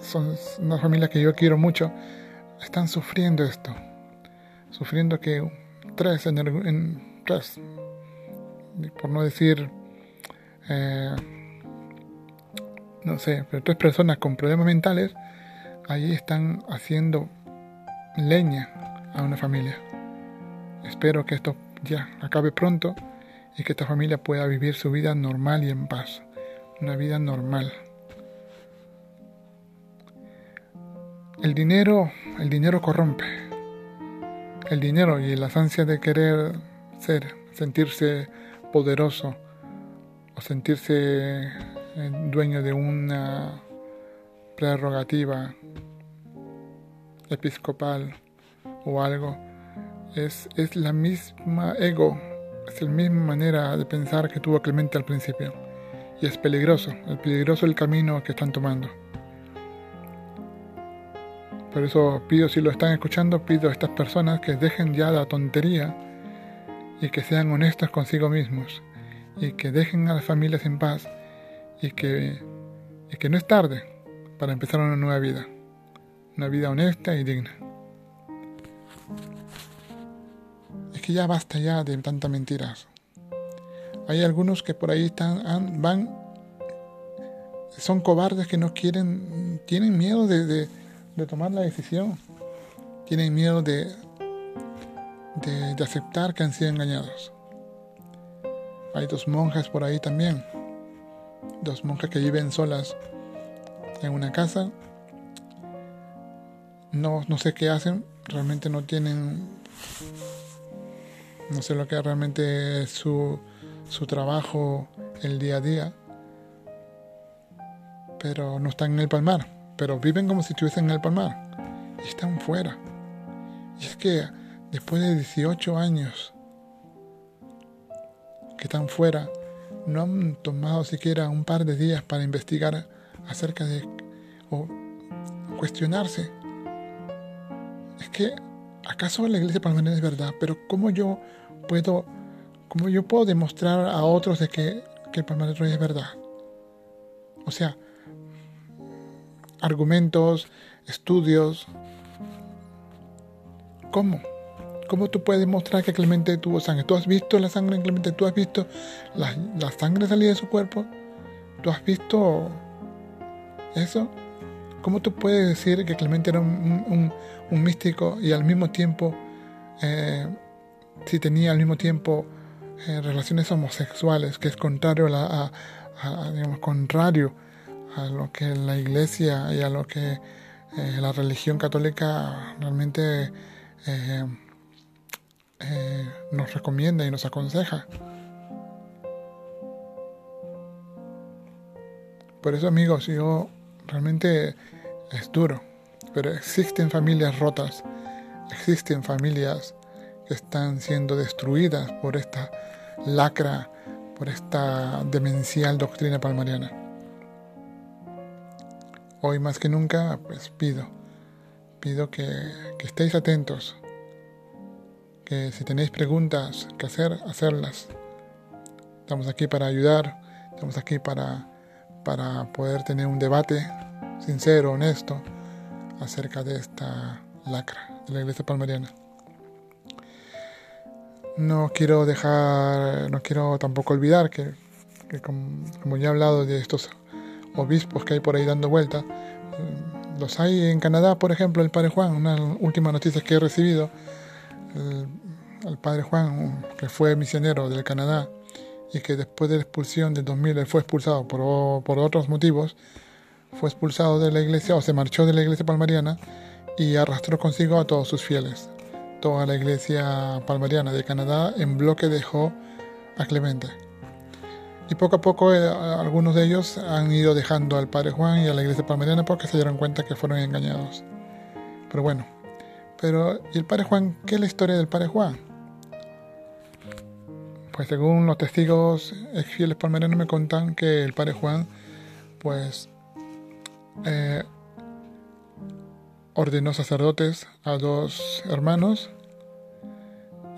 son una familia que yo quiero mucho están sufriendo esto sufriendo que tres en, tres por no decir eh, no sé pero tres personas con problemas mentales ahí están haciendo leña a una familia espero que esto ya acabe pronto y que esta familia pueda vivir su vida normal y en paz. Una vida normal. El dinero, el dinero corrompe. El dinero y las ansias de querer ser, sentirse poderoso o sentirse eh, dueño de una prerrogativa episcopal o algo es, es la misma ego, es la misma manera de pensar que tuvo Clemente al principio. Y es peligroso, es peligroso el camino que están tomando. Por eso pido, si lo están escuchando, pido a estas personas que dejen ya la tontería y que sean honestos consigo mismos y que dejen a las familias en paz y que, y que no es tarde para empezar una nueva vida, una vida honesta y digna. que ya basta ya de tantas mentiras. Hay algunos que por ahí están, van, son cobardes que no quieren, tienen miedo de, tomar la decisión, tienen miedo de, de, aceptar que han sido engañados. Hay dos monjas por ahí también, dos monjas que viven solas en una casa. No, no sé qué hacen, realmente no tienen no sé lo que realmente es su, su trabajo el día a día, pero no están en el palmar, pero viven como si estuviesen en el palmar y están fuera. Y es que después de 18 años que están fuera, no han tomado siquiera un par de días para investigar acerca de o cuestionarse. Es que ¿acaso la iglesia palmarina es verdad? Pero ¿cómo yo puedo, cómo yo puedo demostrar a otros de que, que el Palmar es verdad? O sea, argumentos, estudios. ¿Cómo? ¿Cómo tú puedes demostrar que Clemente tuvo sangre? ¿Tú has visto la sangre en Clemente? ¿Tú has visto la, sangre salir de su cuerpo? ¿Tú has visto eso? ¿Cómo tú puedes decir que Clemente era un, místico y al mismo tiempo, eh, si tenía al mismo tiempo eh, relaciones homosexuales, que es contrario a, digamos, contrario a lo que la iglesia y a lo que eh, la religión católica realmente nos recomienda y nos aconseja. Por eso amigos, yo realmente es duro, pero existen familias rotas, existen familias que están siendo destruidas por esta lacra, por esta demencial doctrina palmariana. Hoy más que nunca, pues pido, pido que, que estéis atentos, que si tenéis preguntas que hacer, hacerlas. Estamos aquí para ayudar, estamos aquí para, para poder tener un debate sincero, honesto, acerca de esta lacra de la iglesia palmariana. No quiero dejar, no quiero tampoco olvidar que, como, ya he hablado de estos obispos que hay por ahí dando vuelta, mm, los hay en Canadá, por ejemplo, el padre Juan, una última noticia que he recibido, el, padre Juan, que fue misionero del Canadá y que después de la expulsión del 2000 él fue expulsado por, por otros motivos, fue expulsado de la iglesia o se marchó de la iglesia palmariana y arrastró consigo a todos sus fieles toda la iglesia palmariana de Canadá en bloque dejó a Clemente. Y poco a poco eh, algunos de ellos han ido dejando al Padre Juan y a la iglesia palmariana porque se dieron cuenta que fueron engañados. Pero bueno, pero ¿y el Padre Juan? ¿Qué es la historia del Padre Juan? Pues según los testigos fieles palmarianos me contan que el Padre Juan, pues, eh, ordenó sacerdotes a dos hermanos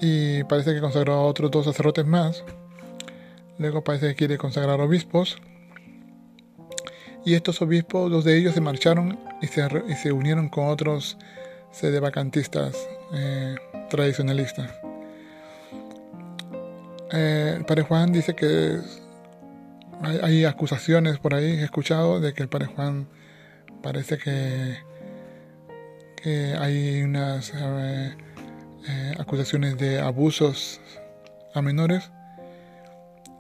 y parece que consagró a otros dos sacerdotes más. Luego parece que quiere consagrar obispos. Y estos obispos, dos de ellos se marcharon y se, y se unieron con otros sedevacantistas eh, tradicionalistas. Eh, el padre Juan dice que hay, acusaciones por ahí, he escuchado, de que el padre Juan parece que hay unas eh, acusaciones de abusos a menores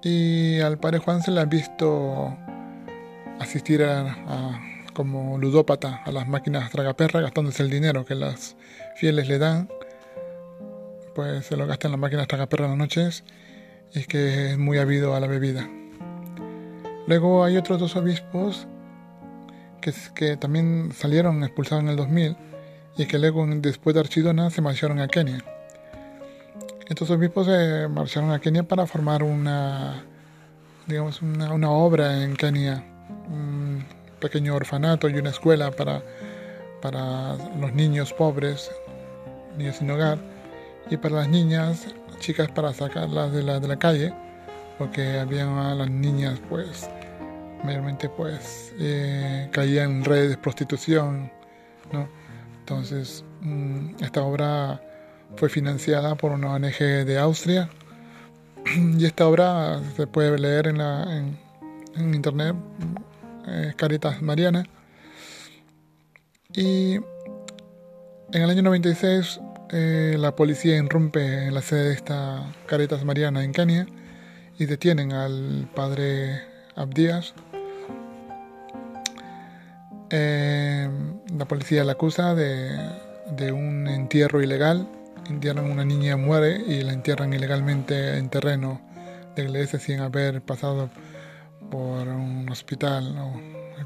y al padre Juan se le ha visto asistir a, como ludópata a las máquinas tragaperra gastándose el dinero que las fieles le dan pues se lo gasta en las máquinas tragaperra en las noches y que es muy habido a la bebida luego hay otros dos obispos que, que también salieron expulsados en el 2000 y que luego después de Archidona se marcharon a Kenia. Estos obispos se marcharon a Kenia para formar una, digamos, una, obra en Kenia, pequeño orfanato y una escuela para, para los niños pobres, niños sin hogar, y para las niñas, chicas para sacarlas de la, de la calle, porque había las niñas pues mayormente pues eh, caían en redes de prostitución, ¿no? Entonces, mm, esta obra fue financiada por una ONG de Austria *clears throat* y esta obra se puede leer en, la, en, internet, eh, Caritas Mariana. Y en el año 96 eh, la policía irrumpe en la sede de esta Caritas Mariana en Kenia y detienen al padre Abdías eh, la policía la acusa de, un entierro ilegal. Entierran una niña, muere y la entierran ilegalmente en terreno de iglesia sin haber pasado por un hospital o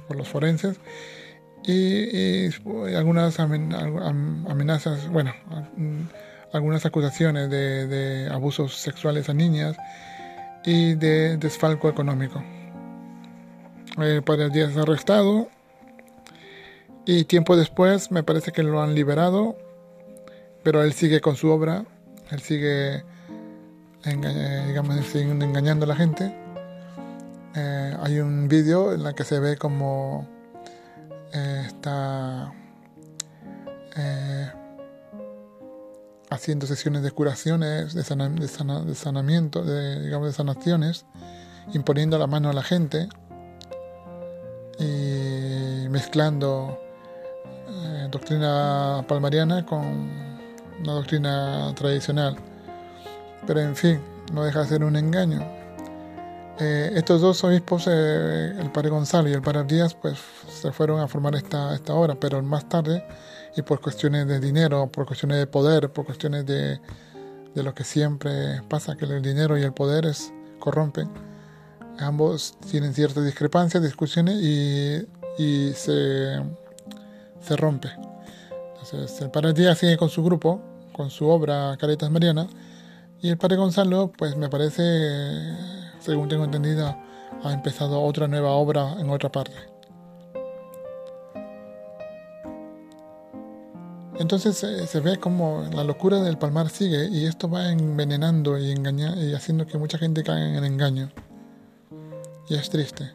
por los forenses. Y, algunas amenazas, bueno, algunas acusaciones de, abusos sexuales a niñas y de desfalco económico. El padre Díaz arrestado y tiempo después me parece que lo han liberado, pero él sigue con su obra, él sigue, digamos, engañando a la gente. Eh, hay un vídeo en el que se ve como eh, está eh, haciendo sesiones de curaciones, de, de, sanamiento, de, digamos, de sanaciones, imponiendo la mano a la gente y mezclando doctrina palmariana con una doctrina tradicional. Pero en fin, no deja de ser un engaño. Eh, estos dos obispos, eh, el padre Gonzalo y el padre Díaz, pues se fueron a formar esta, esta obra, pero más tarde, y por cuestiones de dinero, por cuestiones de poder, por cuestiones de, de lo que siempre pasa, que el dinero y el poder es, corrompen, ambos tienen ciertas discrepancias, discusiones y, y se, se rompe. Entonces, el padre Díaz sigue con su grupo, con su obra Caritas Mariana, y el padre Gonzalo, pues me parece, según tengo entendido, ha empezado otra nueva obra en otra parte. Entonces se ve como la locura del palmar sigue y esto va envenenando y, engañando y haciendo que mucha gente caiga en el engaño. Y es triste.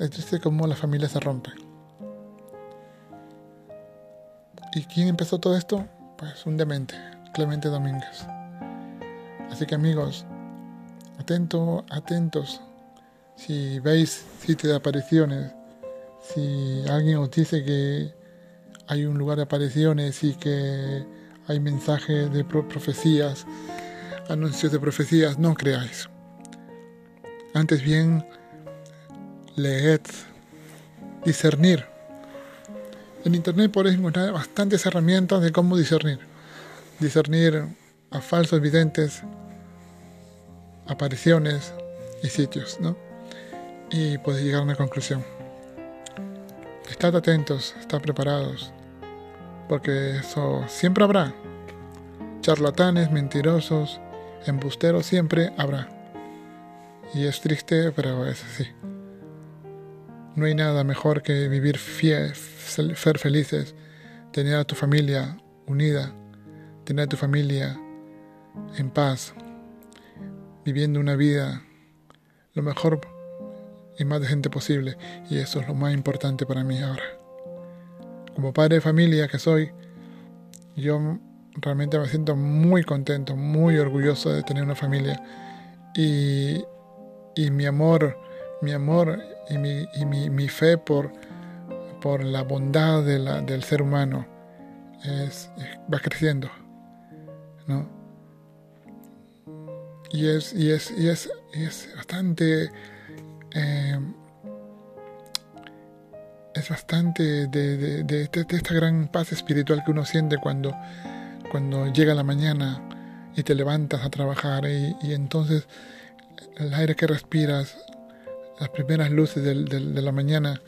Es triste como la familia se rompe. ¿Y quién empezó todo esto? Pues un demente, Clemente Domínguez. Así que amigos, atento, atentos. Si veis sitios de apariciones, si alguien os dice que hay un lugar de apariciones y que hay mensajes de profecías, anuncios de profecías, no creáis. Antes bien, leed, discernir. En Internet podéis encontrar bastantes herramientas de cómo discernir. Discernir a falsos videntes, apariciones y sitios, ¿no? Y podéis llegar a una conclusión. Estad atentos, estad preparados, porque eso siempre habrá. Charlatanes, mentirosos, embusteros siempre habrá. Y es triste, pero es así. No hay nada mejor que vivir fiel, ser felices, tener a tu familia unida, tener a tu familia en paz, viviendo una vida lo mejor y más decente posible. Y eso es lo más importante para mí ahora. Como padre de familia que soy, yo realmente me siento muy contento, muy orgulloso de tener una familia. Y y mi amor, mi amor y mi, y mi, mi fe por, por la bondad de la, del ser humano es, va creciendo. ¿no? Y es, y es, y es, es bastante... Eh, es bastante de, de, de, esta gran paz espiritual que uno siente cuando, cuando llega la mañana y te levantas a trabajar y, y entonces el aire que respiras, las primeras luces de la mañana,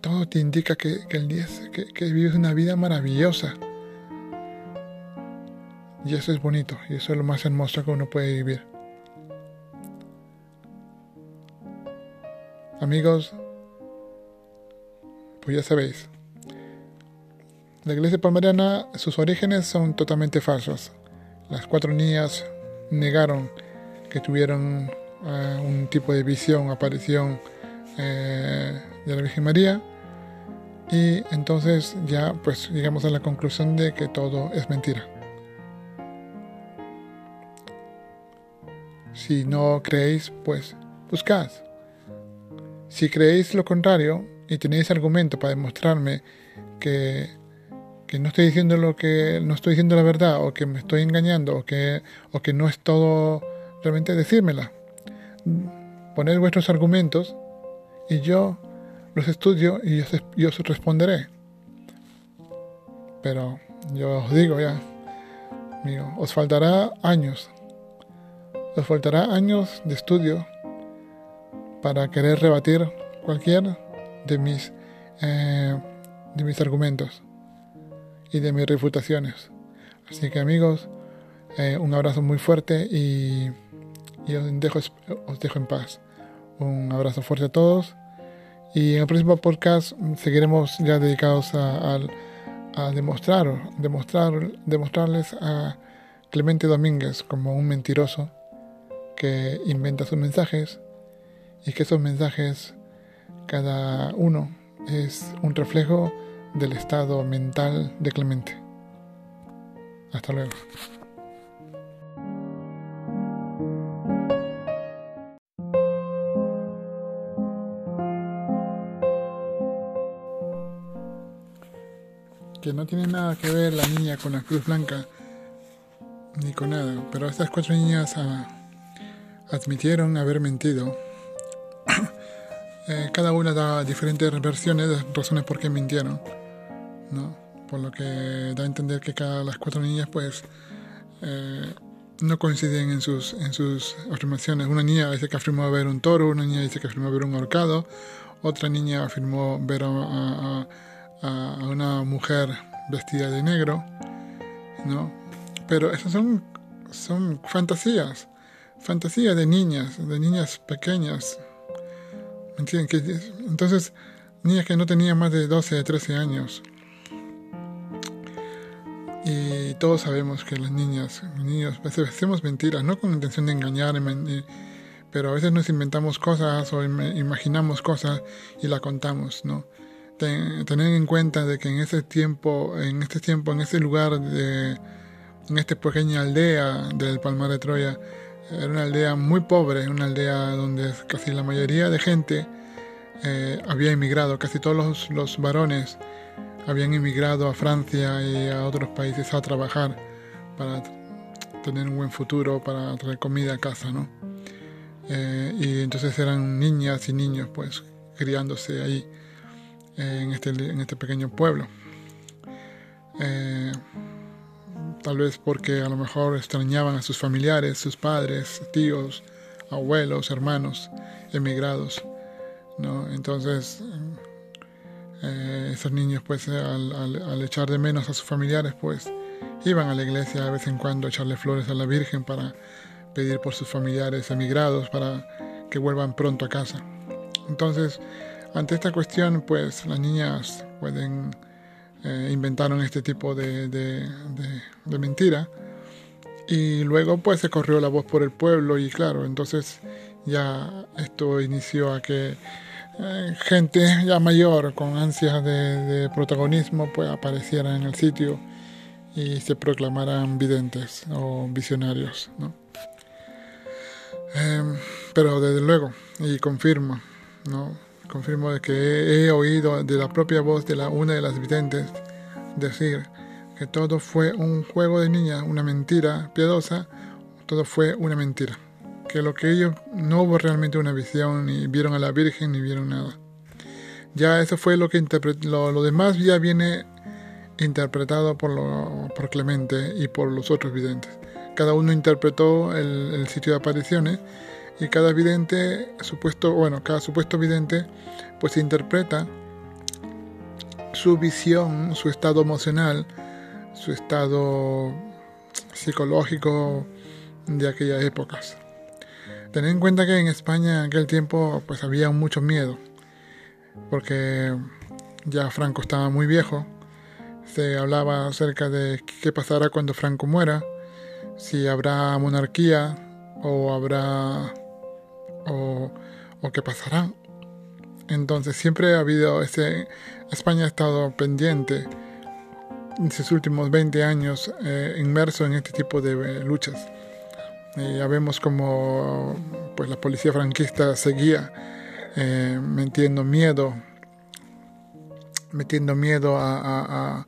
todo te indica que, el día, que, vives una vida maravillosa. Y eso es bonito, y eso es lo más hermoso que uno puede vivir. Amigos, pues ya sabéis, la iglesia palmariana, sus orígenes son totalmente falsos. Las cuatro niñas negaron que tuvieron eh, un tipo de visión, aparición eh, de la Virgen María. Y entonces ya pues llegamos a la conclusión de que todo es mentira. Si no creéis, pues buscad. Si creéis lo contrario y tenéis argumento para demostrarme que, que, no estoy diciendo lo que no estoy diciendo la verdad o que me estoy engañando o que, o que no es todo realmente decírmela. Poned vuestros argumentos y yo los estudio y yo os responderé. Pero yo os digo ya, amigo, os faltará años. Faltará años de estudio para querer rebatir cualquier de mis, eh, de mis argumentos y de mis refutaciones. Así que amigos, eh, un abrazo muy fuerte y os dejo, os dejo en paz. Un abrazo fuerte a todos y en el próximo podcast seguiremos ya dedicados a, demostrar, demostrarles a Clemente Domínguez como un mentiroso que inventa sus mensajes y que esos mensajes cada uno es un reflejo del estado mental de Clemente. Hasta luego. que no tiene nada que ver la niña con la Cruz Blanca ni con nada, pero estas cuatro niñas ah, admitieron haber mentido. Eh, cada una da diferentes versiones de razones por qué mintieron, ¿no? Por lo que da a entender que cada las cuatro niñas, pues, eh, no coinciden en sus, en sus afirmaciones. Una niña dice que afirmó ver un toro, una niña dice que afirmó ver un horcado, otra niña afirmó ver a una mujer vestida de negro, ¿no? Pero esas son, son fantasías, fantasías de niñas, de niñas pequeñas. ¿Me entienden? entonces, niñas que no tenían más de 12, 13 años. Y todos sabemos que las niñas, niños, a veces hacemos mentiras, no con intención de engañar, pero a veces nos inventamos cosas o imaginamos cosas y la contamos, ¿no? tener en cuenta de que en ese tiempo, en este tiempo, en ese lugar, de, en esta pequeña aldea del Palmar de Troya, era una aldea muy pobre, una aldea donde casi la mayoría de gente eh, había emigrado, casi todos los, los, varones habían emigrado a Francia y a otros países a trabajar para tener un buen futuro, para traer comida a casa, ¿no? Eh, y entonces eran niñas y niños, pues, criándose ahí en este, en este pequeño pueblo. Eh, tal vez porque a lo mejor extrañaban a sus familiares, sus padres, tíos, abuelos, hermanos, emigrados. ¿no? Entonces, eh, esos niños, pues, al, al, echar de menos a sus familiares, pues, iban a la iglesia de vez en cuando a echarle flores a la Virgen para pedir por sus familiares emigrados para que vuelvan pronto a casa. Entonces, ante esta cuestión, pues las niñas pueden eh, inventaron este tipo de, de, mentira y luego pues se corrió la voz por el pueblo y claro, entonces ya esto inició a que eh, gente ya mayor con ansias de, protagonismo pues apareciera en el sitio y se proclamaran videntes o visionarios, ¿no? Em, pero desde luego, y confirmo, ¿no? Confirmo que he oído de la propia voz de una de las videntes decir que todo fue un juego de niña, una mentira piadosa, todo fue una mentira. Que lo que ellos no hubo realmente una visión, ni vieron a la Virgen, ni vieron nada. Ya eso fue lo que lo, lo demás ya viene interpretado por, por Clemente y por los otros videntes. Cada uno interpretó el sitio de apariciones y cada vidente, supuesto, bueno, cada supuesto vidente, pues interpreta su visión, su estado emocional, su estado psicológico de aquellas épocas. Tened en cuenta que en España en aquel tiempo pues había mucho miedo, porque ya Franco estaba muy viejo, se hablaba acerca de qué pasará cuando Franco muera, si habrá monarquía o habrá o, o qué pasará. Entonces siempre ha habido ese... España ha estado pendiente en sus últimos 20 años eh, inmerso en este tipo de eh, luchas. ya vemos como pues, la policía franquista seguía eh, metiendo miedo, metiendo miedo a,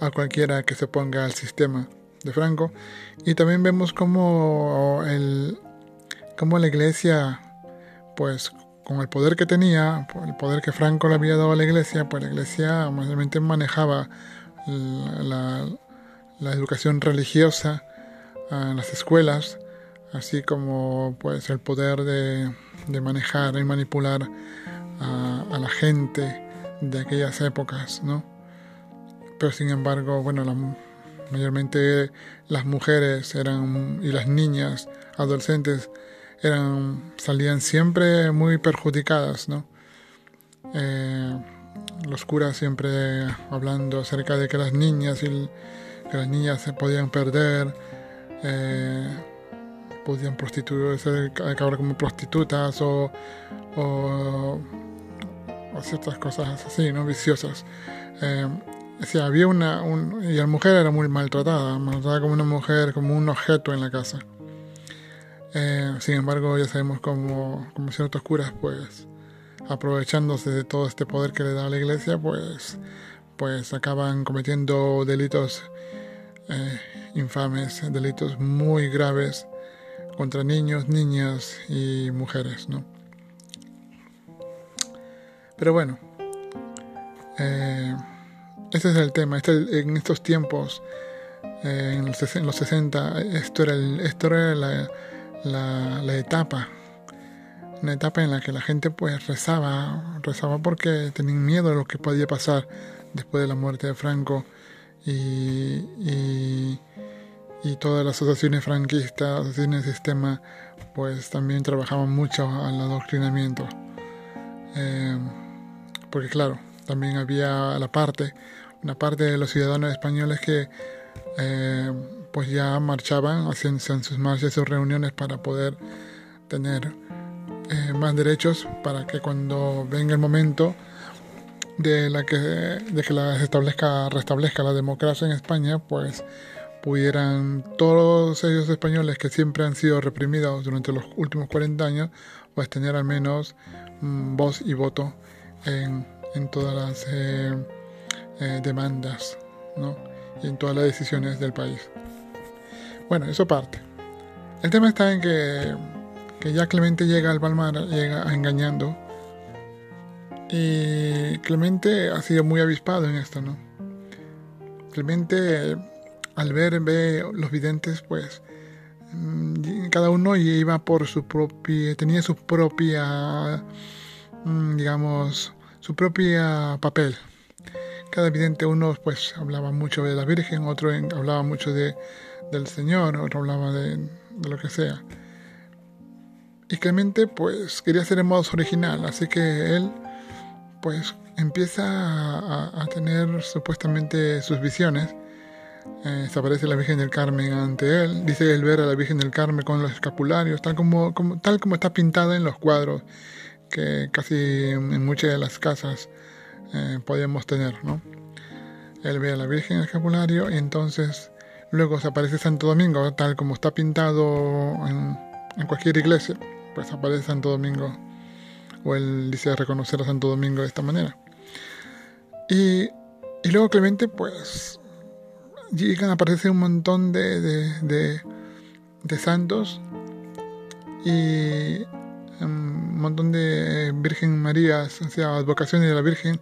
a, cualquiera que se ponga al sistema de Franco. Y también vemos como, el, como la iglesia pues con el poder que tenía, el poder que Franco le había dado a la iglesia, pues la iglesia mayormente manejaba la, educación religiosa en las escuelas, así como pues el poder de, manejar y manipular a, la gente de aquellas épocas, ¿no? Pero sin embargo, bueno, mayormente las mujeres eran y las niñas, adolescentes, eran, salían siempre muy perjudicadas, ¿no? Eh, los curas siempre hablando acerca de que las niñas y que las niñas se podían perder, eh, podían prostituirse, acabar como prostitutas o, ciertas cosas así, ¿no? Viciosas. Eh, había una... y la mujer era muy maltratada, maltratada como una mujer, como un objeto en la casa. Eh, sin embargo, ya sabemos como, como ciertos curas, pues, aprovechándose de todo este poder que le da la iglesia, pues, pues acaban cometiendo delitos eh, infames, delitos muy graves contra niños, niñas y mujeres, ¿no? Pero bueno, eh, este es el tema. Este, en estos tiempos, eh, en, los, en, los, 60, esto era, el, esto era la, la, etapa, una etapa en la que la gente pues rezaba, rezaba porque tenían miedo de lo que podía pasar después de la muerte de Franco y, y, todas las asociaciones franquistas, asociaciones de sistema, pues también trabajaban mucho al adoctrinamiento. Eh, porque claro, también había la parte, una parte de los ciudadanos españoles que eh, pues ya marchaban, hacían, sus marchas, sus reuniones para poder tener eh, más derechos para que cuando venga el momento de la que de que la establezca restablezca la democracia en España pues pudieran todos ellos españoles que siempre han sido reprimidos durante los últimos 40 años pues tener al menos mm, voz y voto en, en todas las eh, eh, demandas ¿no? y en todas las decisiones del país bueno eso parte el tema está en que, que ya Clemente llega al Palmar llega engañando y Clemente ha sido muy avispado en esto, ¿no? Clemente, al ver, ve los videntes, pues mm, cada uno iba por su propia, tenía su propia, mm, digamos, su propia papel. Cada vidente, uno pues hablaba mucho de la Virgen, otro hablaba mucho de, del Señor, otro hablaba de, de lo que sea. Y Clemente pues quería ser en modo original, así que él pues empieza a, tener supuestamente sus visiones. Eh, se aparece la Virgen del Carmen ante él. Dice él ver a la Virgen del Carmen con los escapularios, tal como, tal como está pintada en los cuadros que casi en muchas de las casas eh, podemos tener. ¿no? Él ve a la Virgen del escapulario y entonces luego se aparece Santo Domingo, tal como está pintado en, cualquier iglesia, pues aparece Santo Domingo o él dice reconocer a Santo Domingo de esta manera. Y, luego Clemente, pues, llegan a aparecer un montón de, de, santos y un montón de Virgen Marías, o sea, advocaciones de la Virgen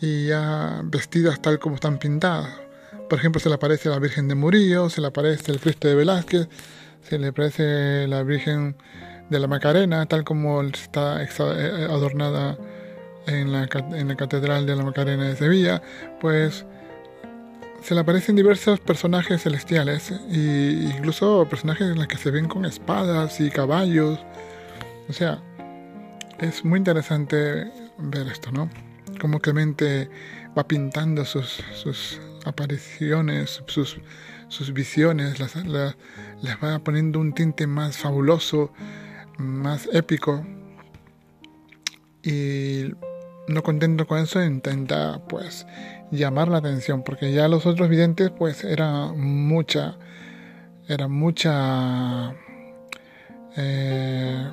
y ya vestidas tal como están pintadas. Por ejemplo, se le aparece la Virgen de Murillo, se le aparece el Cristo de Velázquez, se le aparece la Virgen de la Macarena, tal como está eh, adornada en la, Catedral de la Macarena de Sevilla, pues se le aparecen diversos personajes celestiales, e incluso personajes en los que se ven con espadas y caballos. O sea, es muy interesante ver esto, ¿no? Como Clemente va pintando sus apariciones, sus, sus visiones, las, va poniendo un tinte más fabuloso, más épico. Y no contento con eso intenta pues llamar la atención porque ya los otros videntes pues era mucha era mucha eh,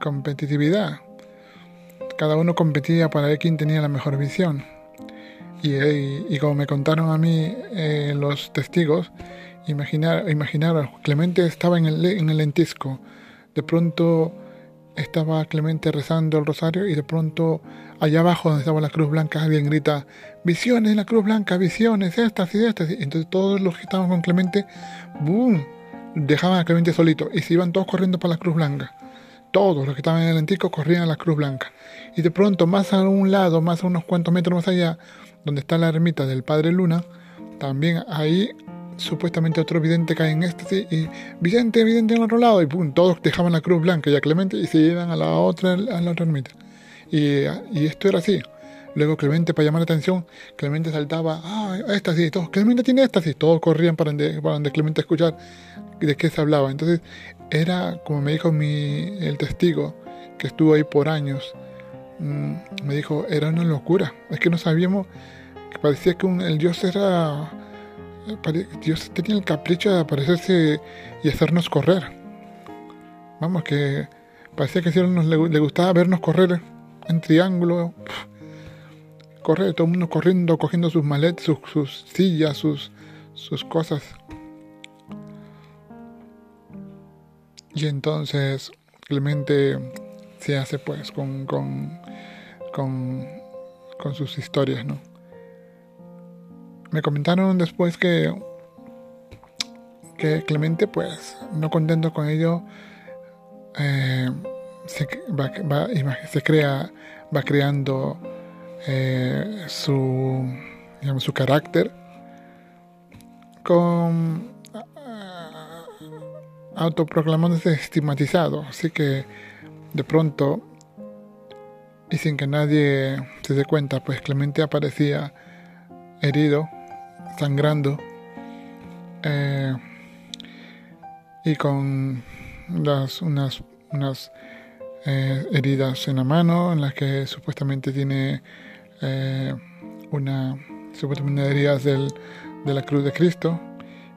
competitividad. Cada uno competía para ver quién tenía la mejor visión y, como me contaron a mí eh, los testigos imaginar Clemente estaba en el, en el lentisco. De pronto estaba Clemente rezando el rosario y de pronto allá abajo donde estaba la cruz blanca alguien grita visiones la cruz blanca visiones estas y estas entonces todos los que estaban con Clemente boom dejaban a Clemente solito y se iban todos corriendo para la cruz blanca. Todos los que estaban en el antico corrían a la cruz blanca. Y de pronto más a un lado más a unos cuantos metros más allá donde está la ermita del Padre Luna también ahí supuestamente otro vidente cae en éxtasis y vidente, vidente en otro lado y pum, todos dejaban la cruz blanca y a Clemente y se iban a la otra, a la otra ermita. Y, esto era así. Luego Clemente, para llamar la atención, Clemente saltaba, ah, éxtasis, todos, Clemente tiene éxtasis, todos corrían para donde, para donde Clemente escuchar de qué se hablaba. Entonces, era, como me dijo mi, el testigo, que estuvo ahí por años, mm, me dijo, era una locura. Es que no sabíamos, parecía que el dios era... Dios tenía el capricho de aparecerse y hacernos correr. Vamos, que parecía que nos le, gustaba vernos correr en triángulo. Correr, todo el mundo corriendo, cogiendo sus maletas, sus, sus sillas, sus, sus cosas. Y entonces Clemente se hace pues con, con, con, con sus historias, ¿no? Me comentaron después que, que Clemente pues no contento con ello eh, se, va, crea, va creando eh, su, digamos, su carácter con autoproclamándose estigmatizado. Así que de pronto, y sin que nadie se dé cuenta, pues Clemente aparecía herido, sangrando, eh, y con las, unas, unas eh, heridas en la mano, en las que supuestamente tiene eh, una, supuestamente heridas del, de la cruz de Cristo,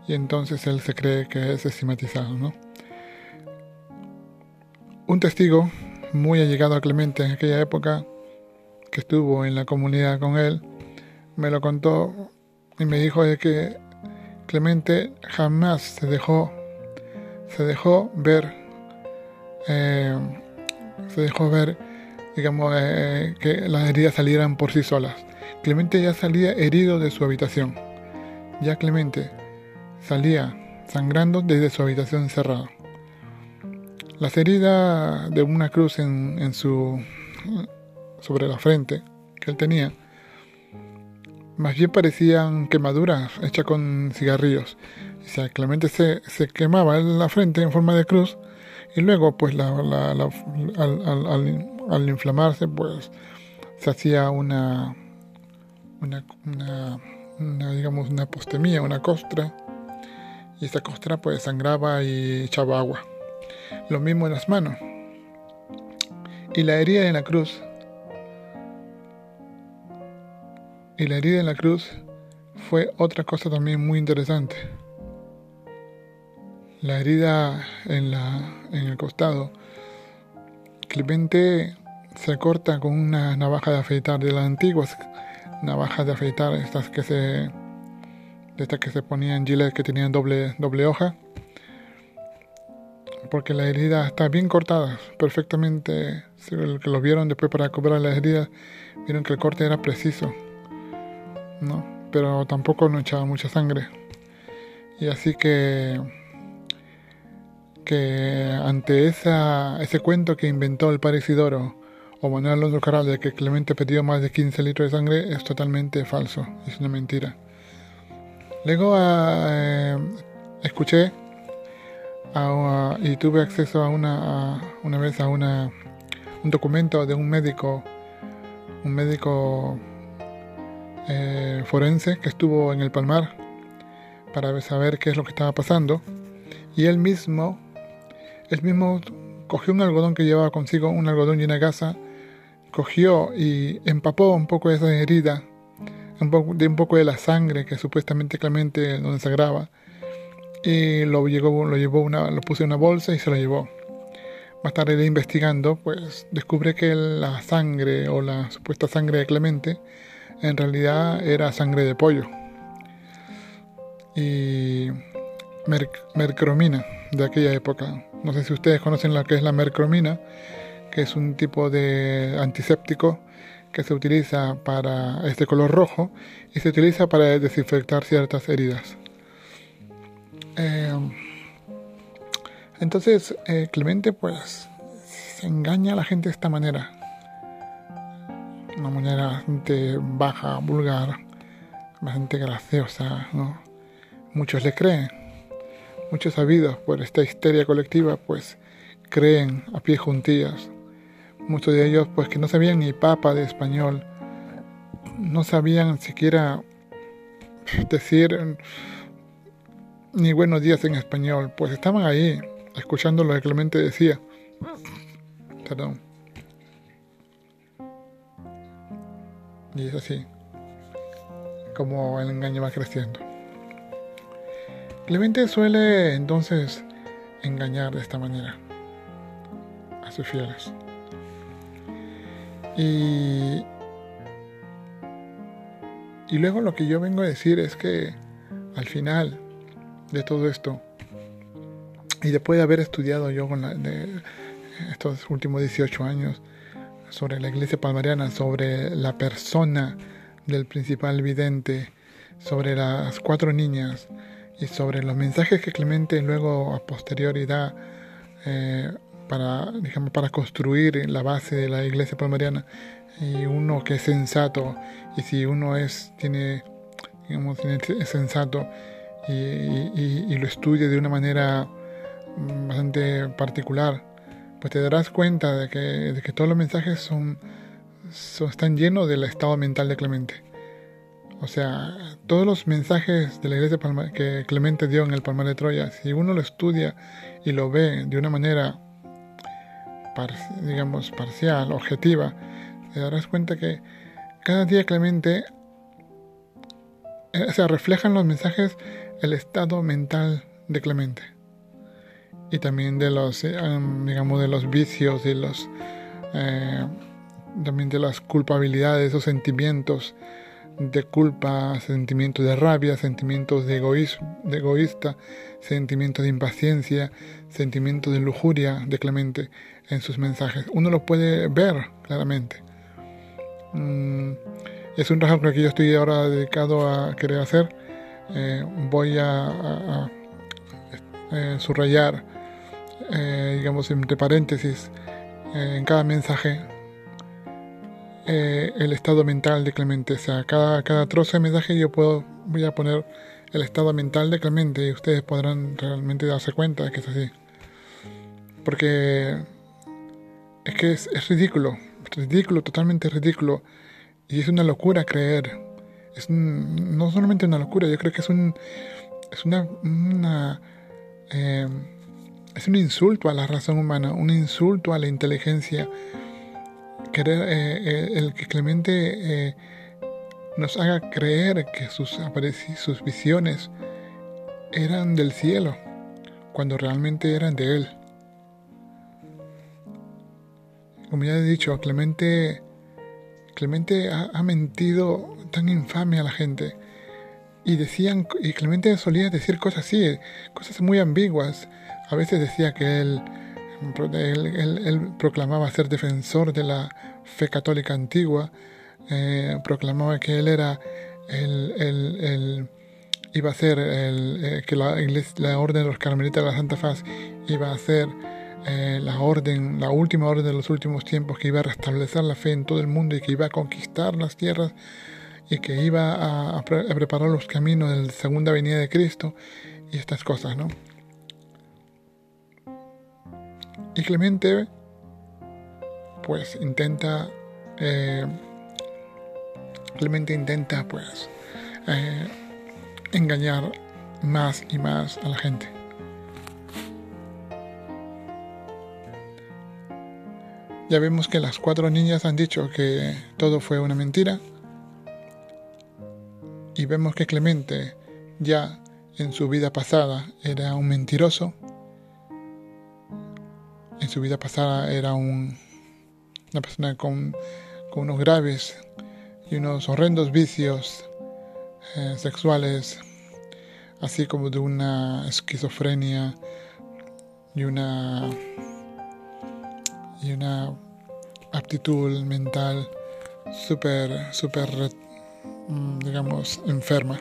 y entonces él se cree que es estigmatizado. ¿no? Un testigo muy allegado a Clemente en aquella época, que estuvo en la comunidad con él, me lo contó y me dijo de que Clemente jamás se dejó, se dejó ver, eh, se dejó ver, digamos, eh, que las heridas salieran por sí solas. Clemente ya salía herido de su habitación. Ya Clemente salía sangrando desde su habitación encerrado. Las heridas de una cruz en, su sobre la frente que él tenía más bien parecían quemaduras hechas con cigarrillos. O sea, Clemente se, se quemaba en la frente en forma de cruz y luego, pues, la, al, al, inflamarse, pues, se hacía una, una, una, digamos, una postemía, una costra y esta costra pues sangraba y echaba agua. Lo mismo en las manos. Y la herida en la cruz. Y la herida en la cruz fue otra cosa también muy interesante. La herida en, la, en el costado. Clemente se corta con una navaja de afeitar de las antiguas navajas de afeitar, estas que se estas que se ponían gilet que tenían doble, doble hoja, porque la herida está bien cortada, perfectamente, si que lo vieron después para cubrir las heridas, vieron que el corte era preciso, ¿no? pero tampoco no echaba mucha sangre. Y así que que ante esa, ese cuento que inventó el padre Isidoro o Manuel Alonso Caral de que Clemente perdió más de 15 litros de sangre es totalmente falso, es una mentira. Luego eh, escuché y tuve acceso a una, una vez a una, un documento de un médico, un médico eh, forense que estuvo en el Palmar para saber qué es lo que estaba pasando. Y él mismo, él mismo cogió un algodón que llevaba consigo, un algodón lleno de gasa, cogió y empapó un poco esa herida un poco, de un poco de la sangre que supuestamente Clemente donde sangraba y lo, llegó, lo, llevó una, lo puse en una bolsa y se lo llevó. Más tarde investigando, pues descubre que la sangre o la supuesta sangre de Clemente en realidad era sangre de pollo y mercromina de aquella época. No sé si ustedes conocen lo que es la mercromina, que es un tipo de antiséptico que se utiliza para este color rojo y se utiliza para desinfectar ciertas heridas. Eh, entonces eh, Clemente pues se engaña a la gente de esta manera, una manera bastante baja, vulgar, bastante graciosa, ¿no? Muchos le creen, muchos sabidos por esta histeria colectiva pues creen a pie juntillas muchos de ellos pues que no sabían ni papa de español, no sabían siquiera decir ni buenos días en español, pues estaban ahí escuchando lo que Clemente decía. Perdón. Y es así como el engaño va creciendo. Clemente suele entonces engañar de esta manera a sus fieles. Y, y luego lo que yo vengo a decir es que al final de todo esto, y después de haber estudiado yo con estos últimos 18 años sobre la iglesia palmariana, sobre la persona del principal vidente, sobre las cuatro niñas y sobre los mensajes que Clemente luego a posteriori da eh, para, digamos, para construir la base de la iglesia palmariana. Y uno que es sensato y si uno es tiene digamos es sensato y, lo estudia de una manera bastante particular pues te darás cuenta de que, todos los mensajes son, están llenos del estado mental de Clemente. O sea todos los mensajes de la iglesia que Clemente dio en el Palmar de Troya si uno lo estudia y lo ve de una manera digamos, parcial, objetiva, te darás cuenta que cada día Clemente, eh, se reflejan los mensajes el estado mental de Clemente y también de los, eh, digamos, de los vicios y los, eh, también de las culpabilidades o sentimientos de culpa, sentimientos de rabia, sentimientos de, egoísmo, de egoísta, sentimientos de impaciencia, sentimientos de lujuria de Clemente en sus mensajes. Uno lo puede ver claramente. Mm, es un trabajo que yo estoy ahora dedicado a querer hacer. Eh, voy a, subrayar, eh, digamos, entre paréntesis, en cada mensaje el estado mental de Clemente. O sea, cada, cada trozo de mensaje yo puedo, voy a poner el estado mental de Clemente y ustedes podrán realmente darse cuenta de que es así. Porque es que es, ridículo, ridículo, totalmente ridículo. Y es una locura creer. Es no solamente una locura, yo creo que es un es una, em, es un insulto a la razón humana, un insulto a la inteligencia. Querer eh, eh, el que Clemente eh, nos haga creer que sus sus visiones eran del cielo, cuando realmente eran de él. Como ya he dicho, Clemente, Clemente ha, mentido tan infame a la gente. Y decían, y Clemente solía decir cosas así, cosas muy ambiguas. A veces decía que él, él, proclamaba ser defensor de la fe católica antigua, eh, proclamaba que él era el, iba a ser el, eh, que la, la orden de los carmelitas de la Santa Faz iba a ser eh, la orden, la última orden de los últimos tiempos que iba a restablecer la fe en todo el mundo y que iba a conquistar las tierras y que iba a, preparar los caminos de la segunda venida de Cristo y estas cosas, ¿no? Y Clemente, pues intenta, eh, Clemente intenta, pues, eh, engañar más y más a la gente. Ya vemos que las cuatro niñas han dicho que todo fue una mentira. Y vemos que Clemente ya en su vida pasada era un mentiroso. En su vida pasada era un, una persona con, unos graves y unos horrendos vicios eh, sexuales, así como de una esquizofrenia y una y una aptitud mental súper, súper, digamos, enferma.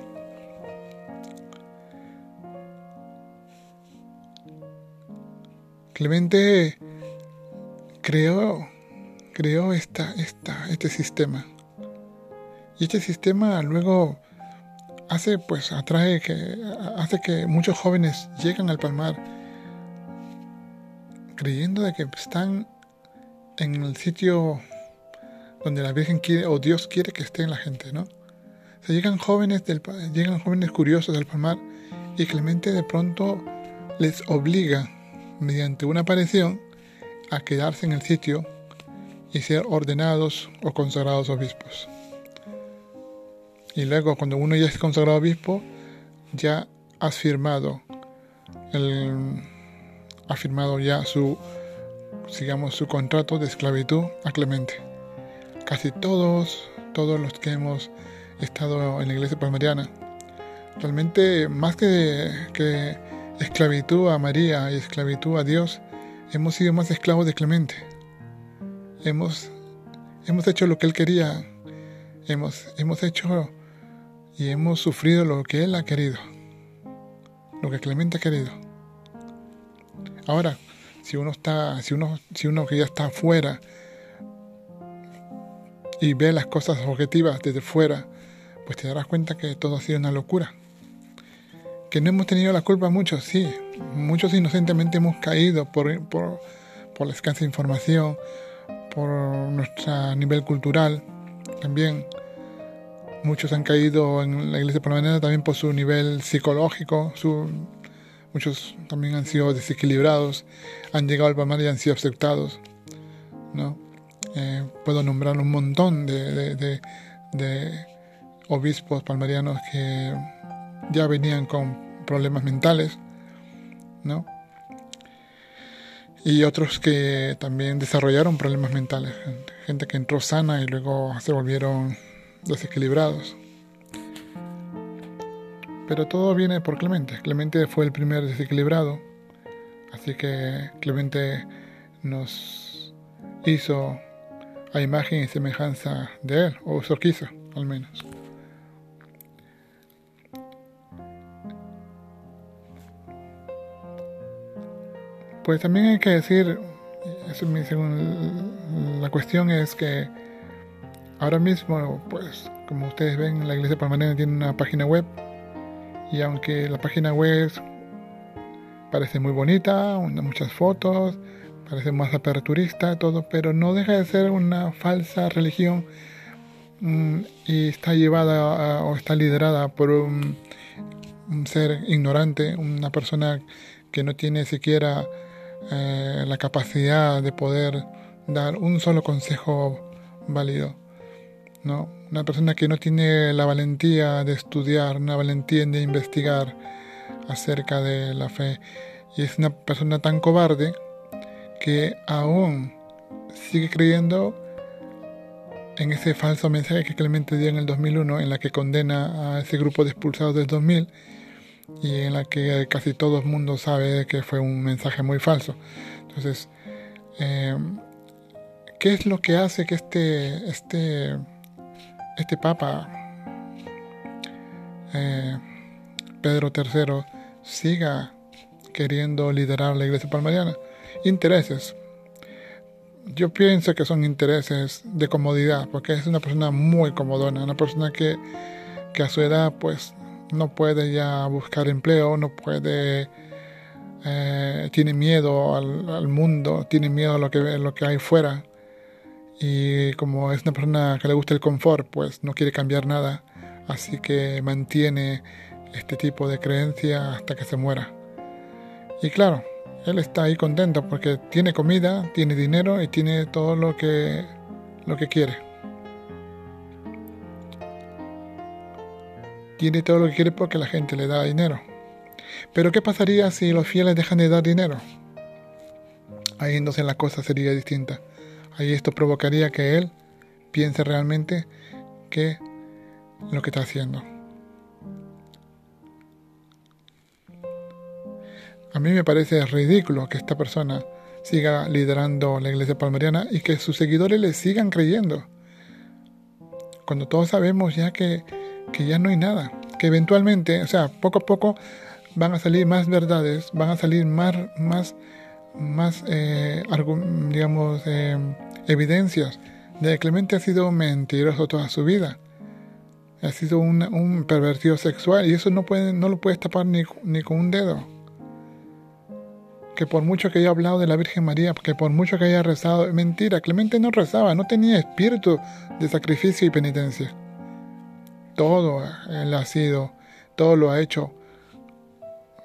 Clemente creó, creó esta, esta, este sistema. Y este sistema luego hace, pues, atrae que, hace que muchos jóvenes lleguen al palmar creyendo de que están en el sitio donde la Virgen quiere o Dios quiere que esté la gente, ¿no? Se llegan jóvenes llegan jóvenes curiosos del palmar y Clemente de pronto les obliga mediante una aparición a quedarse en el sitio y ser ordenados o consagrados obispos. Y luego cuando uno ya es consagrado obispo, ya has firmado el, ha firmado ya su sigamos su contrato de esclavitud a Clemente. Casi todos, todos los que hemos estado en la iglesia palmariana, realmente más que, que esclavitud a María y esclavitud a Dios, hemos sido más esclavos de Clemente. Hemos, hemos hecho lo que él quería, hemos, hemos hecho y hemos sufrido lo que él ha querido, lo que Clemente ha querido. Ahora, si uno está, si uno, si uno que ya está afuera y ve las cosas objetivas desde fuera, pues te darás cuenta que todo ha sido una locura. Que no hemos tenido la culpa muchos, sí. Muchos inocentemente hemos caído por, por, por la escasa información, por nuestro nivel cultural también. Muchos han caído en la iglesia palmariana también por su nivel psicológico, muchos también han sido desequilibrados, han llegado al palmar y han sido aceptados. ¿no? Eh, puedo nombrar un montón de, obispos palmarianos que ya venían con problemas mentales, ¿no? Y otros que también desarrollaron problemas mentales, gente que entró sana y luego se volvieron desequilibrados. Pero todo viene por Clemente. Clemente fue el primer desequilibrado. Así que Clemente nos hizo a imagen y semejanza de él, o eso al menos. Pues también hay que decir, la cuestión es que ahora mismo, pues como ustedes ven, la iglesia permanente tiene una página web y aunque la página web parece muy bonita, muchas fotos, parece más aperturista, todo, pero no deja de ser una falsa religión mm, y está llevada o está liderada por un, ser ignorante, una persona que no tiene siquiera eh, la capacidad de poder dar un solo consejo válido. ¿no? Una persona que no tiene la valentía de estudiar, una valentía de investigar acerca de la fe. Y es una persona tan cobarde que aún sigue creyendo en ese falso mensaje que Clemente dio en el 2001, en la que condena a ese grupo de expulsados del 2000 y en la que casi todo el mundo sabe que fue un mensaje muy falso. Entonces, eh, ¿qué es lo que hace que este, este este Papa, eh, Pedro III, siga queriendo liderar la iglesia palmariana. Intereses. Yo pienso que son intereses de comodidad, porque es una persona muy comodona, una persona que, que a su edad pues no puede ya buscar empleo, no puede, eh, tiene miedo al, mundo, tiene miedo a lo que, lo que hay fuera y como es una persona que le gusta el confort, pues no quiere cambiar nada, así que mantiene este tipo de creencia hasta que se muera. Y claro, él está ahí contento porque tiene comida, tiene dinero y tiene todo lo que, lo que quiere. Tiene todo lo que quiere porque la gente le da dinero. Pero ¿qué pasaría si los fieles dejan de dar dinero? Ahí entonces la cosa sería distinta. Ahí esto provocaría que él piense realmente que lo que está haciendo. A mí me parece ridículo que esta persona siga liderando la iglesia palmariana y que sus seguidores le sigan creyendo. Cuando todos sabemos ya que, que ya no hay nada, que eventualmente, o sea, poco a poco van a salir más verdades, van a salir más, más, más eh, digamos, eh, evidencias de que Clemente ha sido mentiroso toda su vida. Ha sido un, pervertido sexual y eso no, puede, no lo puedes tapar ni, ni con un dedo. Que por mucho que haya hablado de la Virgen María, que por mucho que haya rezado, mentira, Clemente no rezaba, no tenía espíritu de sacrificio y penitencia. Todo él ha sido, todo lo ha hecho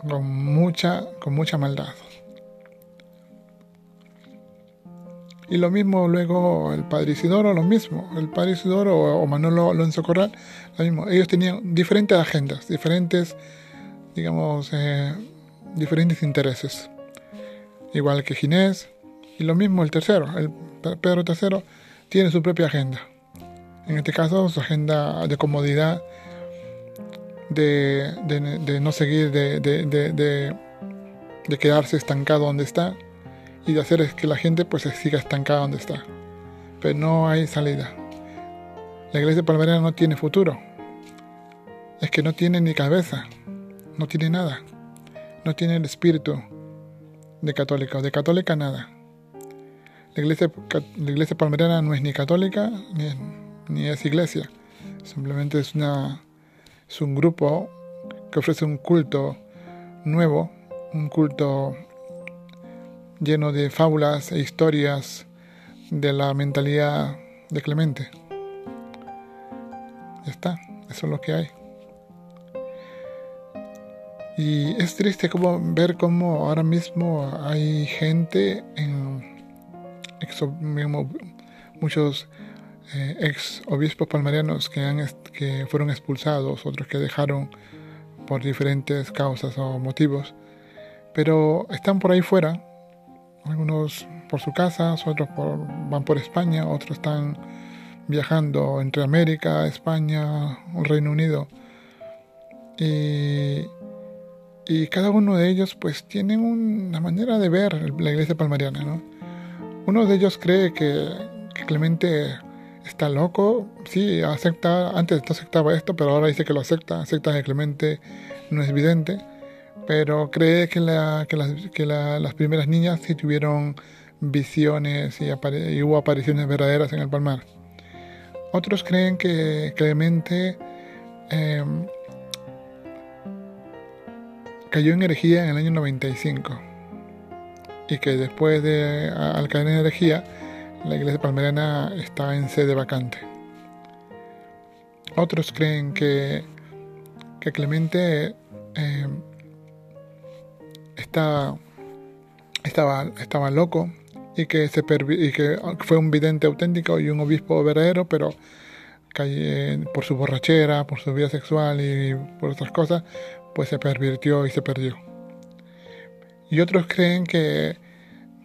con mucha, con mucha maldad. Y lo mismo luego el padre Isidoro, lo mismo. El padre Isidoro o, Manolo Alonso Corral, lo mismo. Ellos tenían diferentes agendas, diferentes, digamos, eh, diferentes intereses. Igual que Ginés. Y lo mismo el tercero, el Pedro III, tiene su propia agenda. En este caso, su agenda de comodidad, de, no seguir, de, quedarse estancado donde está y de hacer que la gente pues siga estancada donde está. Pero no hay salida. La iglesia palmerana no tiene futuro. Es que no tiene ni cabeza, no tiene nada. No tiene el espíritu de católica, o de católica nada. La iglesia, la iglesia palmerana no es ni católica ni ni es iglesia. Simplemente es una es un grupo que ofrece un culto nuevo, un culto lleno de fábulas e historias de la mentalidad de Clemente. Ya está, eso es lo que hay. Y es triste como ver cómo ahora mismo hay gente en muchos eh, ex obispos palmarianos que, han, que fueron expulsados, otros que dejaron por diferentes causas o motivos, pero están por ahí fuera, algunos por su casa, otros van por España, otros están viajando entre América, España, Reino Unido. Y, cada uno de ellos pues tienen una manera de ver la iglesia palmariana. ¿no? Uno de ellos cree que Clemente está loco, sí, acepta, antes no aceptaba esto, pero ahora dice que lo acepta, acepta que Clemente no es evidente, pero cree que, que, las, que las primeras niñas sí tuvieron visiones y, hubo apariciones verdaderas en el palmar. Otros creen que Clemente em, cayó en herejía en el año 95 y que después de al caer en herejía la iglesia palmerana está en sede vacante. Otros creen que, que Clemente eh, está, estaba, estaba loco y que, se y que fue un vidente auténtico y un obispo verdadero, pero por su borrachera, por su vida sexual y por otras cosas, pues se pervirtió y se perdió. Y otros creen que,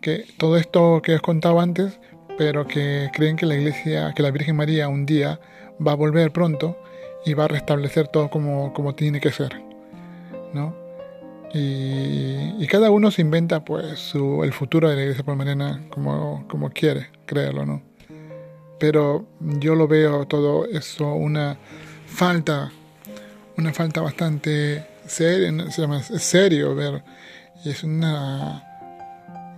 que todo esto que os contaba antes pero que creen que la iglesia, que la Virgen María un día va a volver pronto y va a restablecer todo como, como tiene que ser, ¿no? Y, cada uno se inventa pues su, el futuro de la iglesia palmarena como, como quiere creerlo, ¿no? Pero yo lo veo todo eso una falta, una falta bastante seria, es serio ver, y es una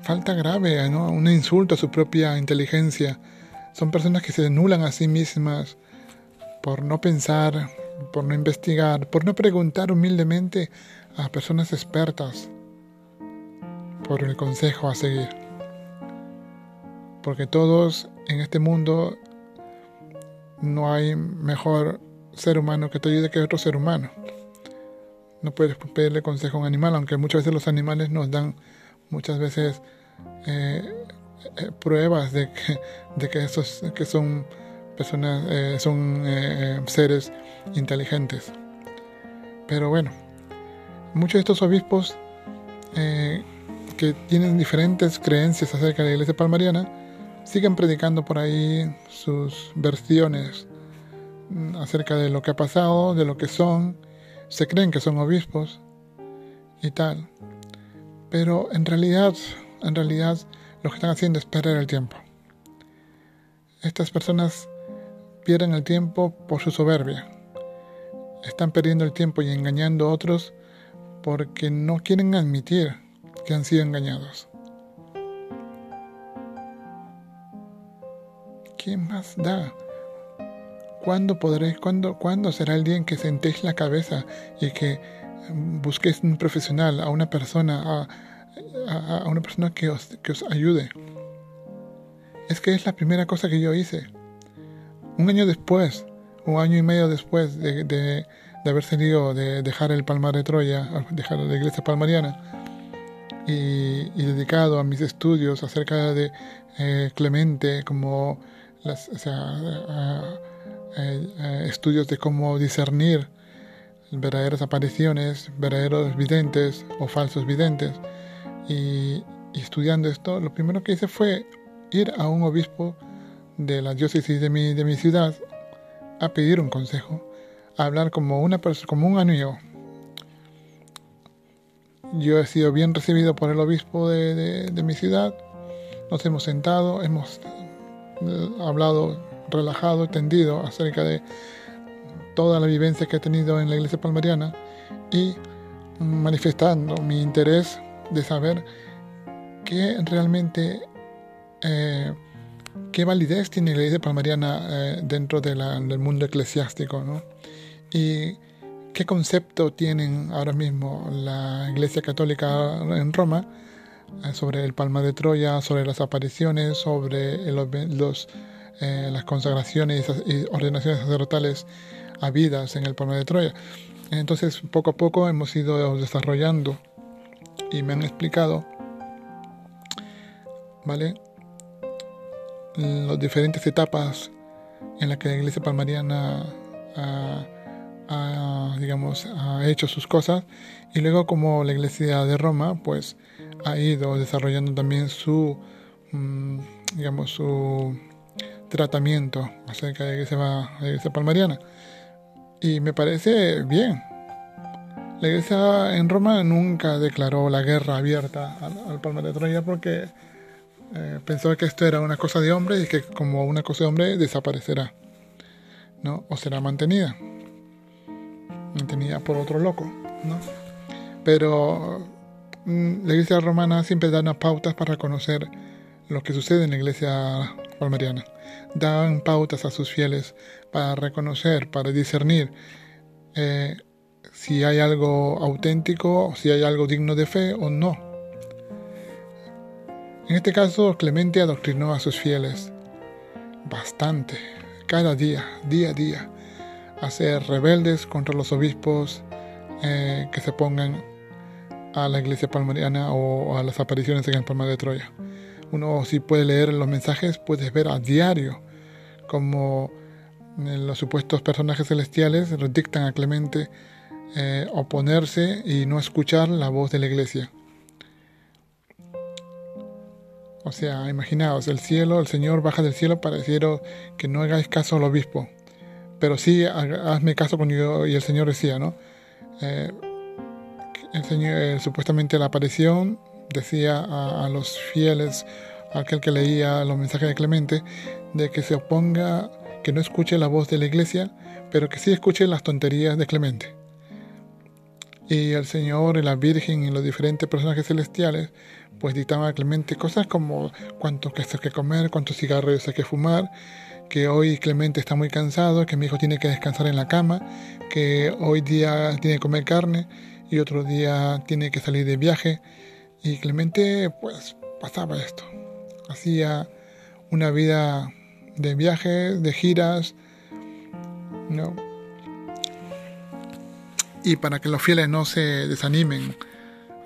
falta grave, ¿no? un insulto a su propia inteligencia. Son personas que se anulan a sí mismas por no pensar, por no investigar, por no preguntar humildemente a personas expertas por el consejo a seguir. Porque todos en este mundo no hay mejor ser humano que te ayude que otro ser humano. No puedes pedirle consejo a un animal, aunque muchas veces los animales nos dan muchas veces eh, eh, pruebas de que, esos, que son personas, eh, son seres inteligentes. Pero bueno, muchos de estos obispos que tienen diferentes creencias acerca de la iglesia palmariana siguen predicando por ahí sus versiones acerca de lo que ha pasado, de lo que son, se creen que son obispos y tal. Pero en realidad, en realidad lo que están haciendo es perder el tiempo. Estas personas pierden el tiempo por su soberbia. Están perdiendo el tiempo y engañando a otros porque no quieren admitir que han sido engañados. ¿Qué más da? ¿Cuándo podréis, cuándo, cuándo será el día en que sentéis la cabeza y que busquéis un profesional, a una persona, a, una persona que os, que os ayude. Es que es la primera cosa que yo hice. Un año después, un año y medio después de, de, haber salido de dejar el Palmar de Troya, dejar la iglesia palmariana, y, dedicado a mis estudios acerca de eh, Clemente, como las, estudios de cómo discernir verdaderas apariciones, verdaderos videntes o falsos videntes. Y, estudiando esto, lo primero que hice fue ir a un obispo de la diócesis de mi, de mi ciudad a pedir un consejo, a hablar como, una como un amigo. Yo he sido bien recibido por el obispo de, de mi ciudad, nos hemos sentado, hemos eh, hablado relajado, tendido acerca de toda la vivencia que he tenido en la iglesia palmariana y manifestando mi interés de saber qué realmente, eh, qué validez tiene la iglesia palmariana eh, dentro del mundo eclesiástico, ¿no? Y qué concepto tienen ahora mismo la iglesia católica en Roma eh, sobre el Palma de Troya, sobre las apariciones, sobre las consagraciones y ordenaciones sacerdotales habidas en el Palma de Troya. Entonces, poco a poco hemos ido desarrollando y me han explicado, ¿vale? Las diferentes etapas en las que la iglesia palmariana ha, digamos, ha hecho sus cosas y luego como la iglesia de Roma, pues ha ido desarrollando también su, mm, digamos, su tratamiento acerca de la iglesia palmariana. Y me parece bien. La iglesia en Roma nunca declaró la guerra abierta al, Palma de Troya porque eh, pensó que esto era una cosa de hombre y que como una cosa de hombre desaparecerá, ¿no? O será mantenida. Mantenida por otro loco, ¿no? Pero mm, la iglesia romana siempre da unas pautas para conocer lo que sucede en la iglesia palmariana. Dan pautas a sus fieles para reconocer, para discernir eh, si hay algo auténtico, si hay algo digno de fe o no. En este caso, Clemente adoctrinó a sus fieles bastante, cada día, día a día, a ser rebeldes contra los obispos eh, que se pongan a la iglesia palmariana o a las apariciones en el Palma de Troya. Uno si puede leer los mensajes, puedes ver a diario como eh, los supuestos personajes celestiales dictan a Clemente eh, oponerse y no escuchar la voz de la iglesia. O sea, imaginaos, el cielo, el Señor baja del cielo para deciros que no hagáis caso al obispo, pero sí hazme caso con yo y el Señor decía, ¿no? Eh, el Señor, supuestamente la aparición decía a, los fieles, aquel que leía los mensajes de Clemente, de que se oponga que no escuche la voz de la iglesia, pero que sí escuche las tonterías de Clemente. Y el Señor y la Virgen y los diferentes personajes celestiales, pues dictaban a Clemente cosas como cuánto que hay que comer, cuántos cigarros hay que fumar, que hoy Clemente está muy cansado, que mi hijo tiene que descansar en la cama, que hoy día tiene que comer carne y otro día tiene que salir de viaje. Y Clemente pues pasaba esto, hacía una vida de viajes, de giras, ¿no? Y para que los fieles no se desanimen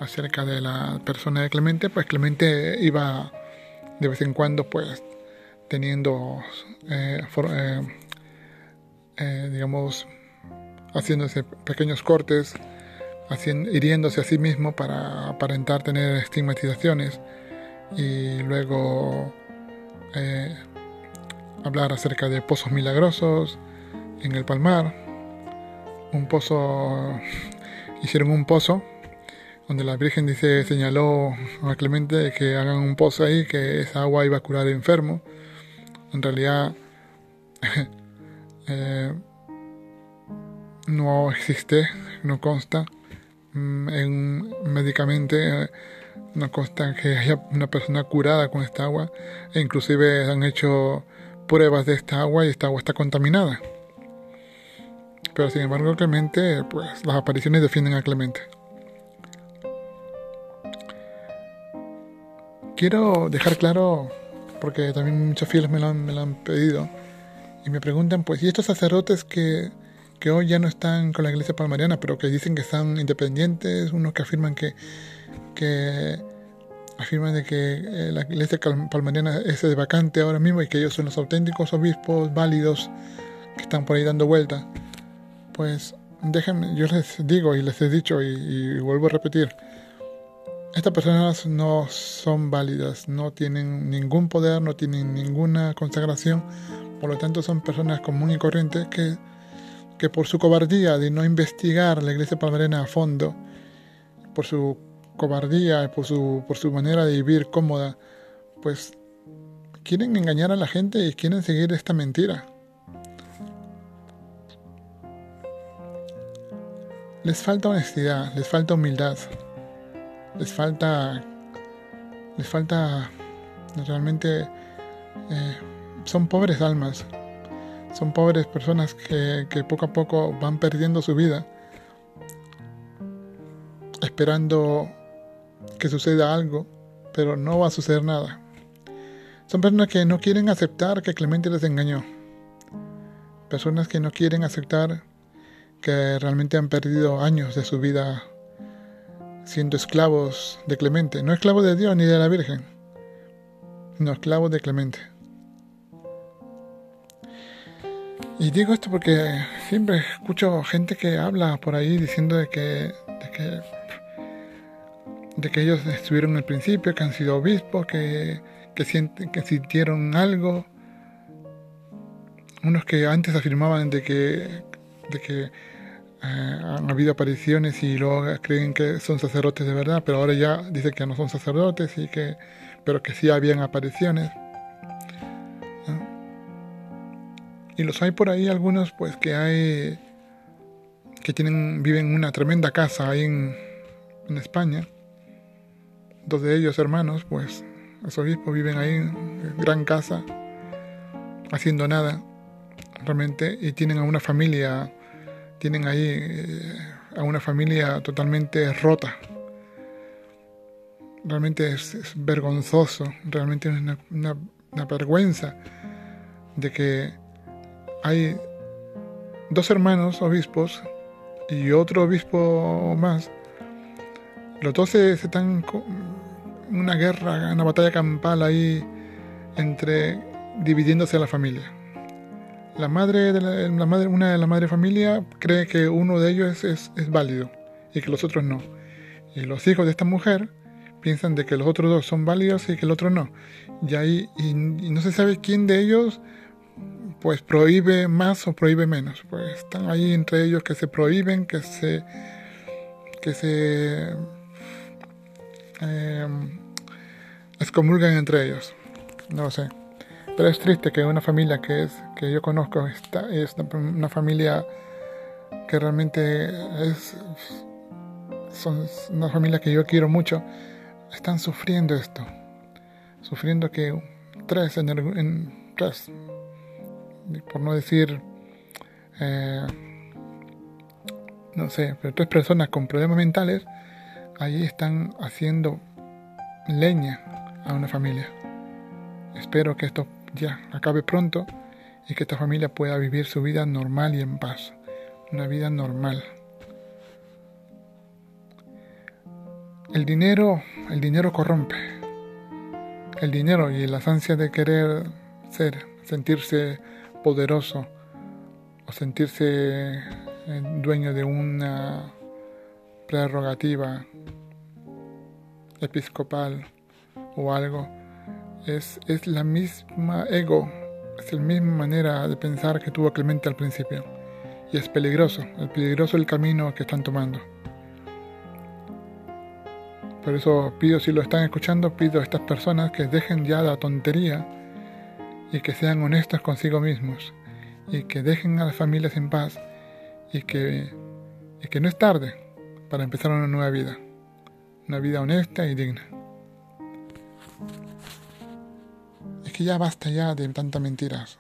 acerca de la persona de Clemente, pues Clemente iba de vez en cuando, pues, teniendo, eh, eh, eh, digamos, haciéndose pequeños cortes, haciendo, hiriéndose a sí mismo para aparentar tener estigmatizaciones y luego hablar acerca de pozos milagrosos en el Palmar. Un pozo, *laughs* hicieron un pozo donde la Virgen dice, señaló a Clemente que hagan un pozo ahí, que esa agua iba a curar enfermo. En realidad *laughs* eh, no existe, no consta en, médicamente. Eh, no consta que haya una persona curada con esta agua e inclusive han hecho pruebas de esta agua y esta agua está contaminada. Pero sin embargo Clemente, pues las apariciones defienden a Clemente. Quiero dejar claro, porque también muchos fieles me lo han, pedido, y me preguntan, pues, ¿y estos sacerdotes que, que hoy ya no están con la iglesia palmariana, pero que dicen que están independientes, unos que afirman que, que afirman de que eh, la iglesia palmariana es de vacante ahora mismo y que ellos son los auténticos obispos válidos que están por ahí dando vuelta, pues déjenme, yo les digo y les he dicho y, vuelvo a repetir, estas personas no son válidas, no tienen ningún poder, no tienen ninguna consagración, por lo tanto son personas comunes y corrientes que, que por su cobardía de no investigar la iglesia palmariana a fondo, por su cobardía, por su, por su manera de vivir cómoda, pues quieren engañar a la gente y quieren seguir esta mentira. Les falta honestidad, les falta humildad, les falta, les falta realmente, eh, son pobres almas, son pobres personas que, que poco a poco van perdiendo su vida, esperando que suceda algo, pero no va a suceder nada. Son personas que no quieren aceptar que Clemente les engañó. Personas que no quieren aceptar que realmente han perdido años de su vida siendo esclavos de Clemente. No esclavos de Dios ni de la Virgen, no esclavos de Clemente. Y digo esto porque siempre escucho gente que habla por ahí diciendo de que, de que, de que ellos estuvieron al principio, que han sido obispos, que, que, sienten, que sintieron algo. Unos que antes afirmaban de que, de que eh, han habido apariciones y luego creen que son sacerdotes de verdad, pero ahora ya dicen que no son sacerdotes y que, pero que sí habían apariciones. Y los hay por ahí algunos, pues que hay que tienen viven en una tremenda casa ahí en, España. Dos de ellos hermanos, pues los obispos viven ahí en gran casa, haciendo nada, realmente, y tienen a una familia tienen ahí eh, a una familia totalmente rota. Realmente es, vergonzoso, realmente es una, vergüenza de que hay dos hermanos obispos y otro obispo más. Los dos se, están en una guerra, una batalla campal ahí entre dividiéndose la familia. La madre, de la, madre, una de la madre familia cree que uno de ellos es, es, válido y que los otros no. Y los hijos de esta mujer piensan de que los otros dos son válidos y que el otro no. Y ahí y, no se sabe quién de ellos pues prohíbe más o prohíbe menos. Pues están ahí entre ellos que se prohíben, que se que se eh, excomulgan entre ellos. No sé. Pero es triste que una familia que es que yo conozco está, es una familia que realmente es son una familia que yo quiero mucho están sufriendo esto sufriendo que tres en, tres por no decir eh, no sé pero tres personas con problemas mentales ahí están haciendo leña a una familia espero que esto ya acabe pronto y que esta familia pueda vivir su vida normal y en paz. Una vida normal. El dinero, el dinero corrompe. El dinero y las ansias de querer ser, sentirse poderoso o sentirse eh, dueño de una prerrogativa episcopal o algo es, es la misma ego, es la misma manera de pensar que tuvo Clemente al principio. Y es peligroso, es peligroso el camino que están tomando. Por eso pido, si lo están escuchando, pido a estas personas que dejen ya la tontería y que sean honestos consigo mismos y que dejen a las familias en paz y que, y que no es tarde para empezar una nueva vida, una vida honesta y digna. que ya basta ya de tantas mentiras.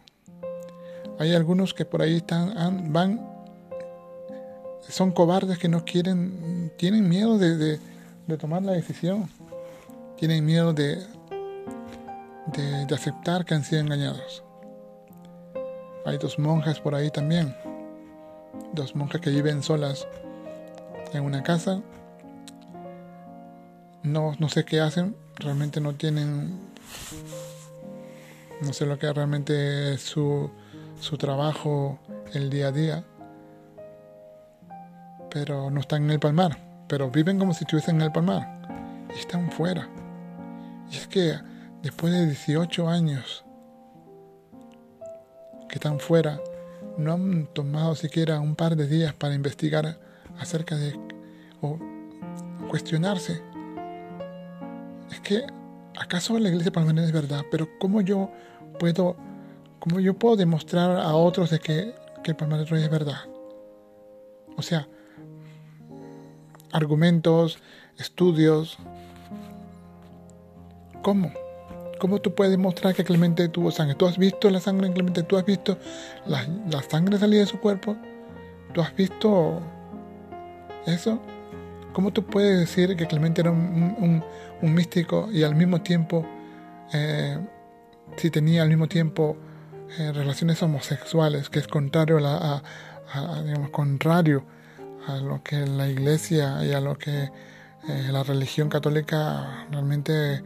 Hay algunos que por ahí están, van, son cobardes que no quieren, tienen miedo de, tomar la decisión, tienen miedo de, de, aceptar que han sido engañados. Hay dos monjas por ahí también, dos monjas que viven solas en una casa. No, no sé qué hacen, realmente no tienen, no sé lo que realmente es su, su trabajo el día a día, pero no están en el palmar, pero viven como si estuviesen en el palmar y están fuera. Y es que después de 18 años que están fuera, no han tomado siquiera un par de días para investigar acerca de o cuestionarse. Es que acaso la iglesia palmarina es verdad, pero cómo yo puedo cómo yo puedo demostrar a otros de que, el palmarés es verdad. O sea, argumentos, estudios. ¿Cómo? ¿Cómo tú puedes demostrar que Clemente tuvo sangre? ¿Tú has visto la sangre en Clemente? ¿Tú has visto la, la sangre salir de su cuerpo? ¿Tú has visto eso? ¿Cómo tú puedes decir que Clemente era un, místico y al mismo tiempo, eh, si tenía al mismo tiempo eh, relaciones homosexuales, que es contrario a, digamos, contrario a lo que la iglesia y a lo que eh, la religión católica realmente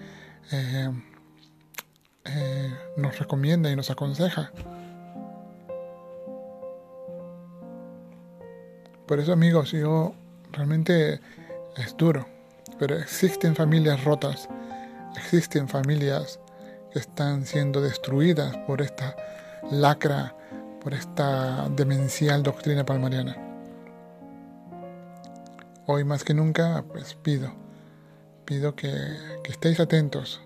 nos recomienda y nos aconseja. Por eso amigos, yo realmente es duro, pero existen familias rotas, existen familias que están siendo destruidas por esta lacra, por esta demencial doctrina palmariana. Hoy más que nunca, pues pido, pido que, que estéis atentos,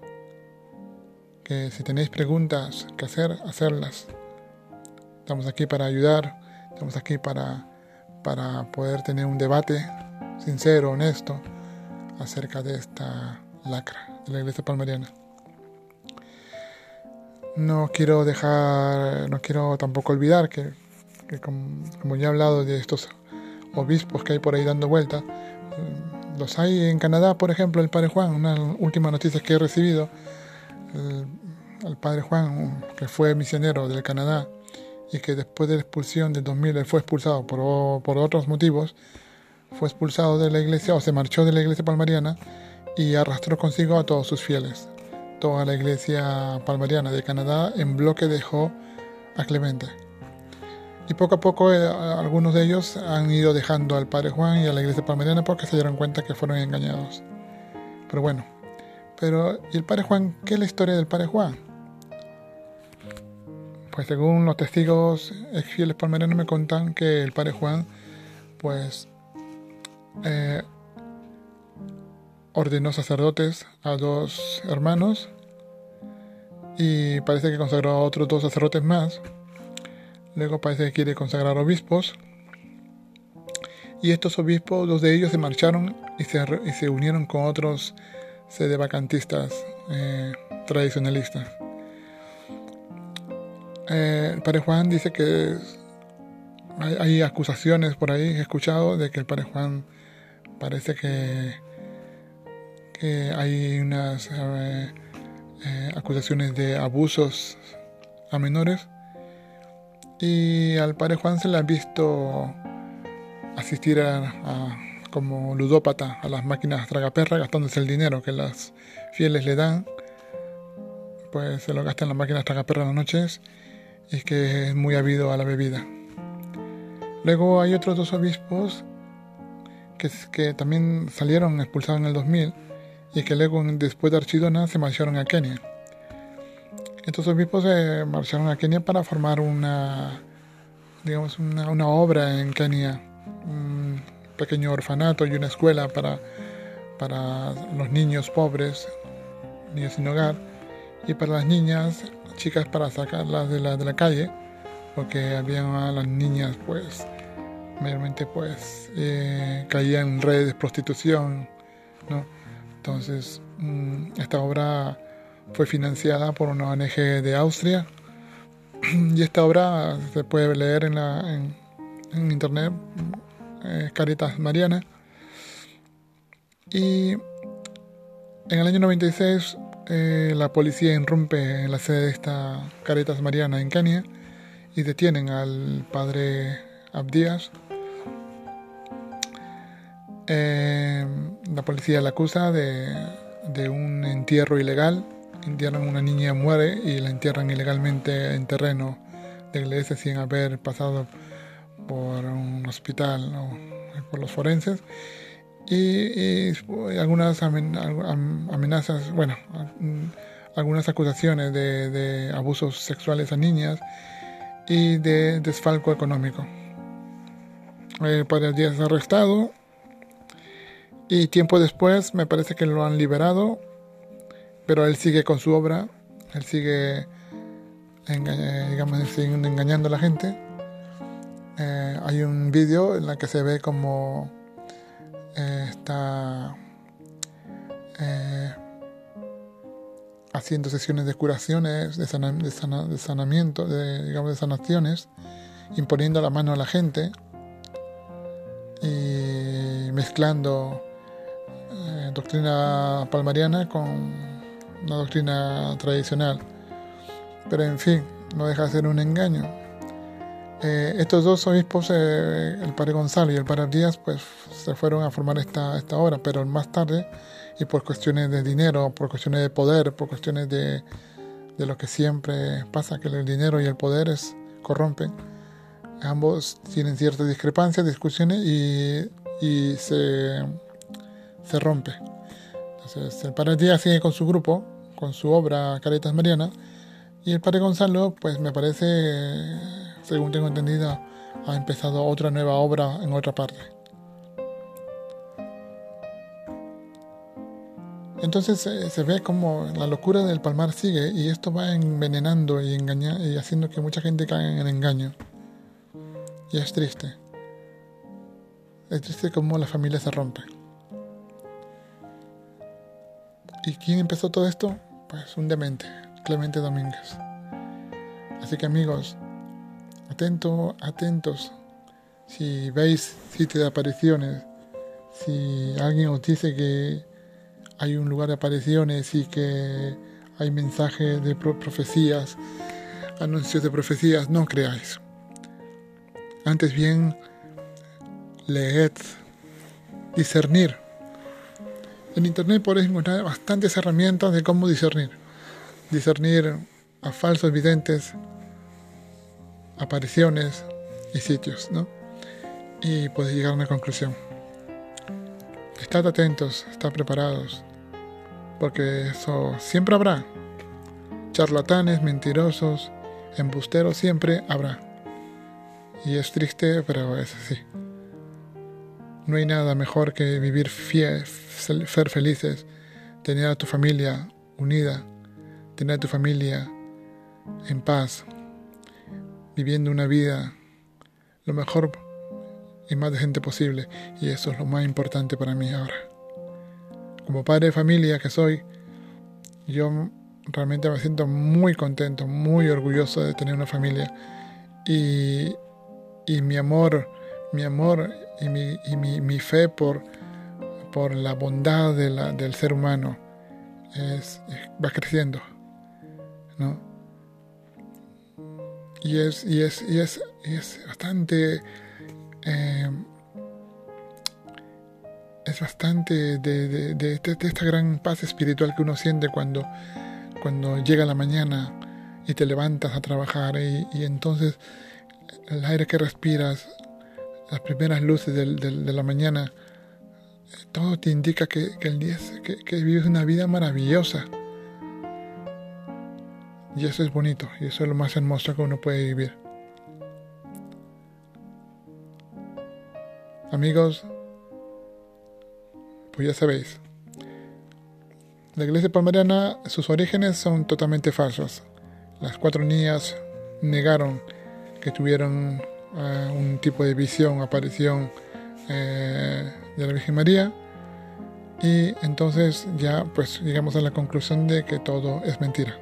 que si tenéis preguntas que hacer, hacerlas. Estamos aquí para ayudar, estamos aquí para, para poder tener un debate sincero, honesto, acerca de esta lacra de la iglesia palmariana. No quiero dejar, no quiero tampoco olvidar que, como, ya he hablado de estos obispos que hay por ahí dando vuelta, mm, los hay en Canadá, por ejemplo, el padre Juan, una última noticia que he recibido, padre Juan, que fue misionero del Canadá y que después de la expulsión del 2000 fue expulsado por, por otros motivos, fue expulsado de la iglesia o se marchó de la iglesia palmariana y arrastró consigo a todos sus fieles toda la iglesia palmariana de Canadá en bloque dejó a Clemente. Y poco a poco eh, algunos de ellos han ido dejando al Padre Juan y a la iglesia palmariana porque se dieron cuenta que fueron engañados. Pero bueno, pero ¿y el Padre Juan? ¿Qué es la historia del Padre Juan? Pues según los testigos fieles palmarianos me contan que el Padre Juan, pues, eh, ordenó sacerdotes a dos hermanos y parece que consagró a otros dos sacerdotes más. Luego parece que quiere consagrar obispos. Y estos obispos, dos de ellos se marcharon y se, y se unieron con otros sedevacantistas eh, tradicionalistas. Eh, el padre Juan dice que hay, acusaciones por ahí, he escuchado, de que el padre Juan parece que hay unas eh, eh, acusaciones de abusos a menores. Y al padre Juan se le ha visto asistir a, como ludópata a las máquinas tragaperras gastándose el dinero que las fieles le dan pues se lo gasta en las máquinas tragaperras las noches y que es muy habido a la bebida luego hay otros dos obispos que, que también salieron expulsados en el 2000 y que luego después de Archidona se marcharon a Kenia. Estos obispos se marcharon a Kenia para formar una, digamos, una, obra en Kenia, un pequeño orfanato y una escuela para, para los niños pobres, niños sin hogar, y para las niñas, chicas para sacarlas de la, de la calle, porque había las niñas pues mayormente pues eh, caían en redes de prostitución, ¿no? Entonces, mm, esta obra fue financiada por una ONG de Austria *clears throat* y esta obra se puede leer en, la, en, internet, Caritas Mariana. Y en el año 96 eh, la policía irrumpe en la sede de esta Caritas Mariana en Kenia y detienen al padre Abdías Eh, la policía la acusa de, un entierro ilegal. Entierran una niña, muere y la entierran ilegalmente en terreno de iglesia sin haber pasado por un hospital o por los forenses. Y, algunas amenazas, bueno, algunas acusaciones de, de abusos sexuales a niñas y de desfalco económico. El padre Díaz es arrestado y tiempo después me parece que lo han liberado, pero él sigue con su obra, él sigue digamos, engañando a la gente. Eh, hay un vídeo en el que se ve como eh, está eh, haciendo sesiones de curaciones, de, de, sanamiento, de, digamos, de sanaciones, imponiendo la mano a la gente y mezclando eh, doctrina palmariana con una doctrina tradicional. Pero en fin, no deja de ser un engaño. Eh, estos dos obispos, eh, el padre Gonzalo y el padre Díaz, pues se fueron a formar esta, esta obra, pero más tarde, y por cuestiones de dinero, por cuestiones de poder, por cuestiones de, de lo que siempre pasa, que el dinero y el poder es, corrompen, ambos tienen ciertas discrepancias, discusiones y, y se, se rompe. Entonces, el padre Díaz sigue con su grupo, con su obra Caretas Mariana, y el padre Gonzalo, pues me parece, según tengo entendido, ha empezado otra nueva obra en otra parte. Entonces se ve como la locura del palmar sigue y esto va envenenando y, engañando y haciendo que mucha gente caiga en el engaño. Y es triste. Es triste como la familia se rompe. ¿Y quién empezó todo esto? Pues un demente, Clemente Domínguez. Así que amigos, atento, atentos. Si veis sitios de apariciones, si alguien os dice que hay un lugar de apariciones y que hay mensajes de profecías, anuncios de profecías, no creáis. Antes bien, leed, discernir. En Internet podéis encontrar bastantes herramientas de cómo discernir. Discernir a falsos videntes, apariciones y sitios, ¿no? Y podéis llegar a una conclusión. Estad atentos, estad preparados, porque eso siempre habrá. Charlatanes, mentirosos, embusteros siempre habrá. Y es triste, pero es así. No hay nada mejor que vivir fiel, ser felices, tener a tu familia unida, tener a tu familia en paz, viviendo una vida lo mejor y más decente posible. Y eso es lo más importante para mí ahora. Como padre de familia que soy, yo realmente me siento muy contento, muy orgulloso de tener una familia. Y y mi amor, mi amor y mi, y mi, mi fe por, por la bondad de la, del ser humano es, va creciendo. ¿no? Y es, y es, y es, y es bastante... Eh, es bastante de, de, de, de, esta gran paz espiritual que uno siente cuando, cuando llega la mañana y te levantas a trabajar y, entonces el aire que respiras, las primeras luces de la mañana, todo te indica que, el día, que vives una vida maravillosa. Y eso es bonito, y eso es lo más hermoso que uno puede vivir. Amigos, pues ya sabéis, la iglesia palmariana, sus orígenes son totalmente falsos. Las cuatro niñas negaron que tuvieron eh, un tipo de visión, aparición eh, de la Virgen María. Y entonces ya pues llegamos a la conclusión de que todo es mentira.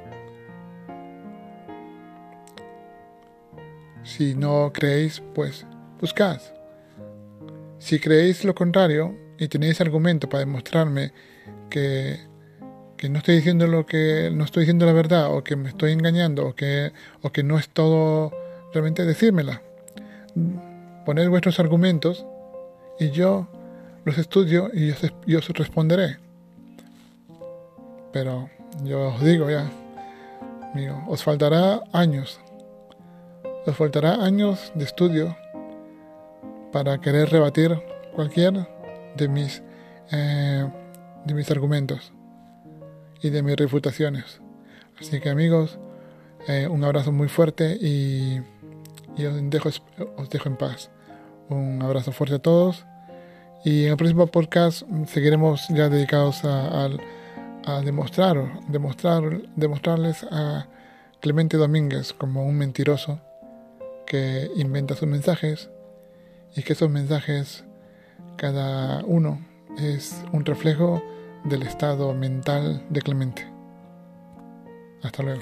Si no creéis, pues buscad. Si creéis lo contrario y tenéis argumento para demostrarme que, que, no estoy diciendo lo que no estoy diciendo la verdad o que me estoy engañando o que, o que no es todo realmente decírmela. Poned vuestros argumentos y yo los estudio y yo, os responderé. Pero yo os digo ya, amigo, os faltará años. Os faltará años de estudio para querer rebatir cualquier de mis, eh, de mis argumentos y de mis refutaciones. Así que amigos, eh, un abrazo muy fuerte y, os, dejo, os dejo en paz. Un abrazo fuerte a todos y en el próximo podcast seguiremos ya dedicados a, a demostrar, demostrar, demostrarles a Clemente Domínguez como un mentiroso que inventa sus mensajes y que esos mensajes, cada uno, es un reflejo del estado mental de Clemente. Hasta luego.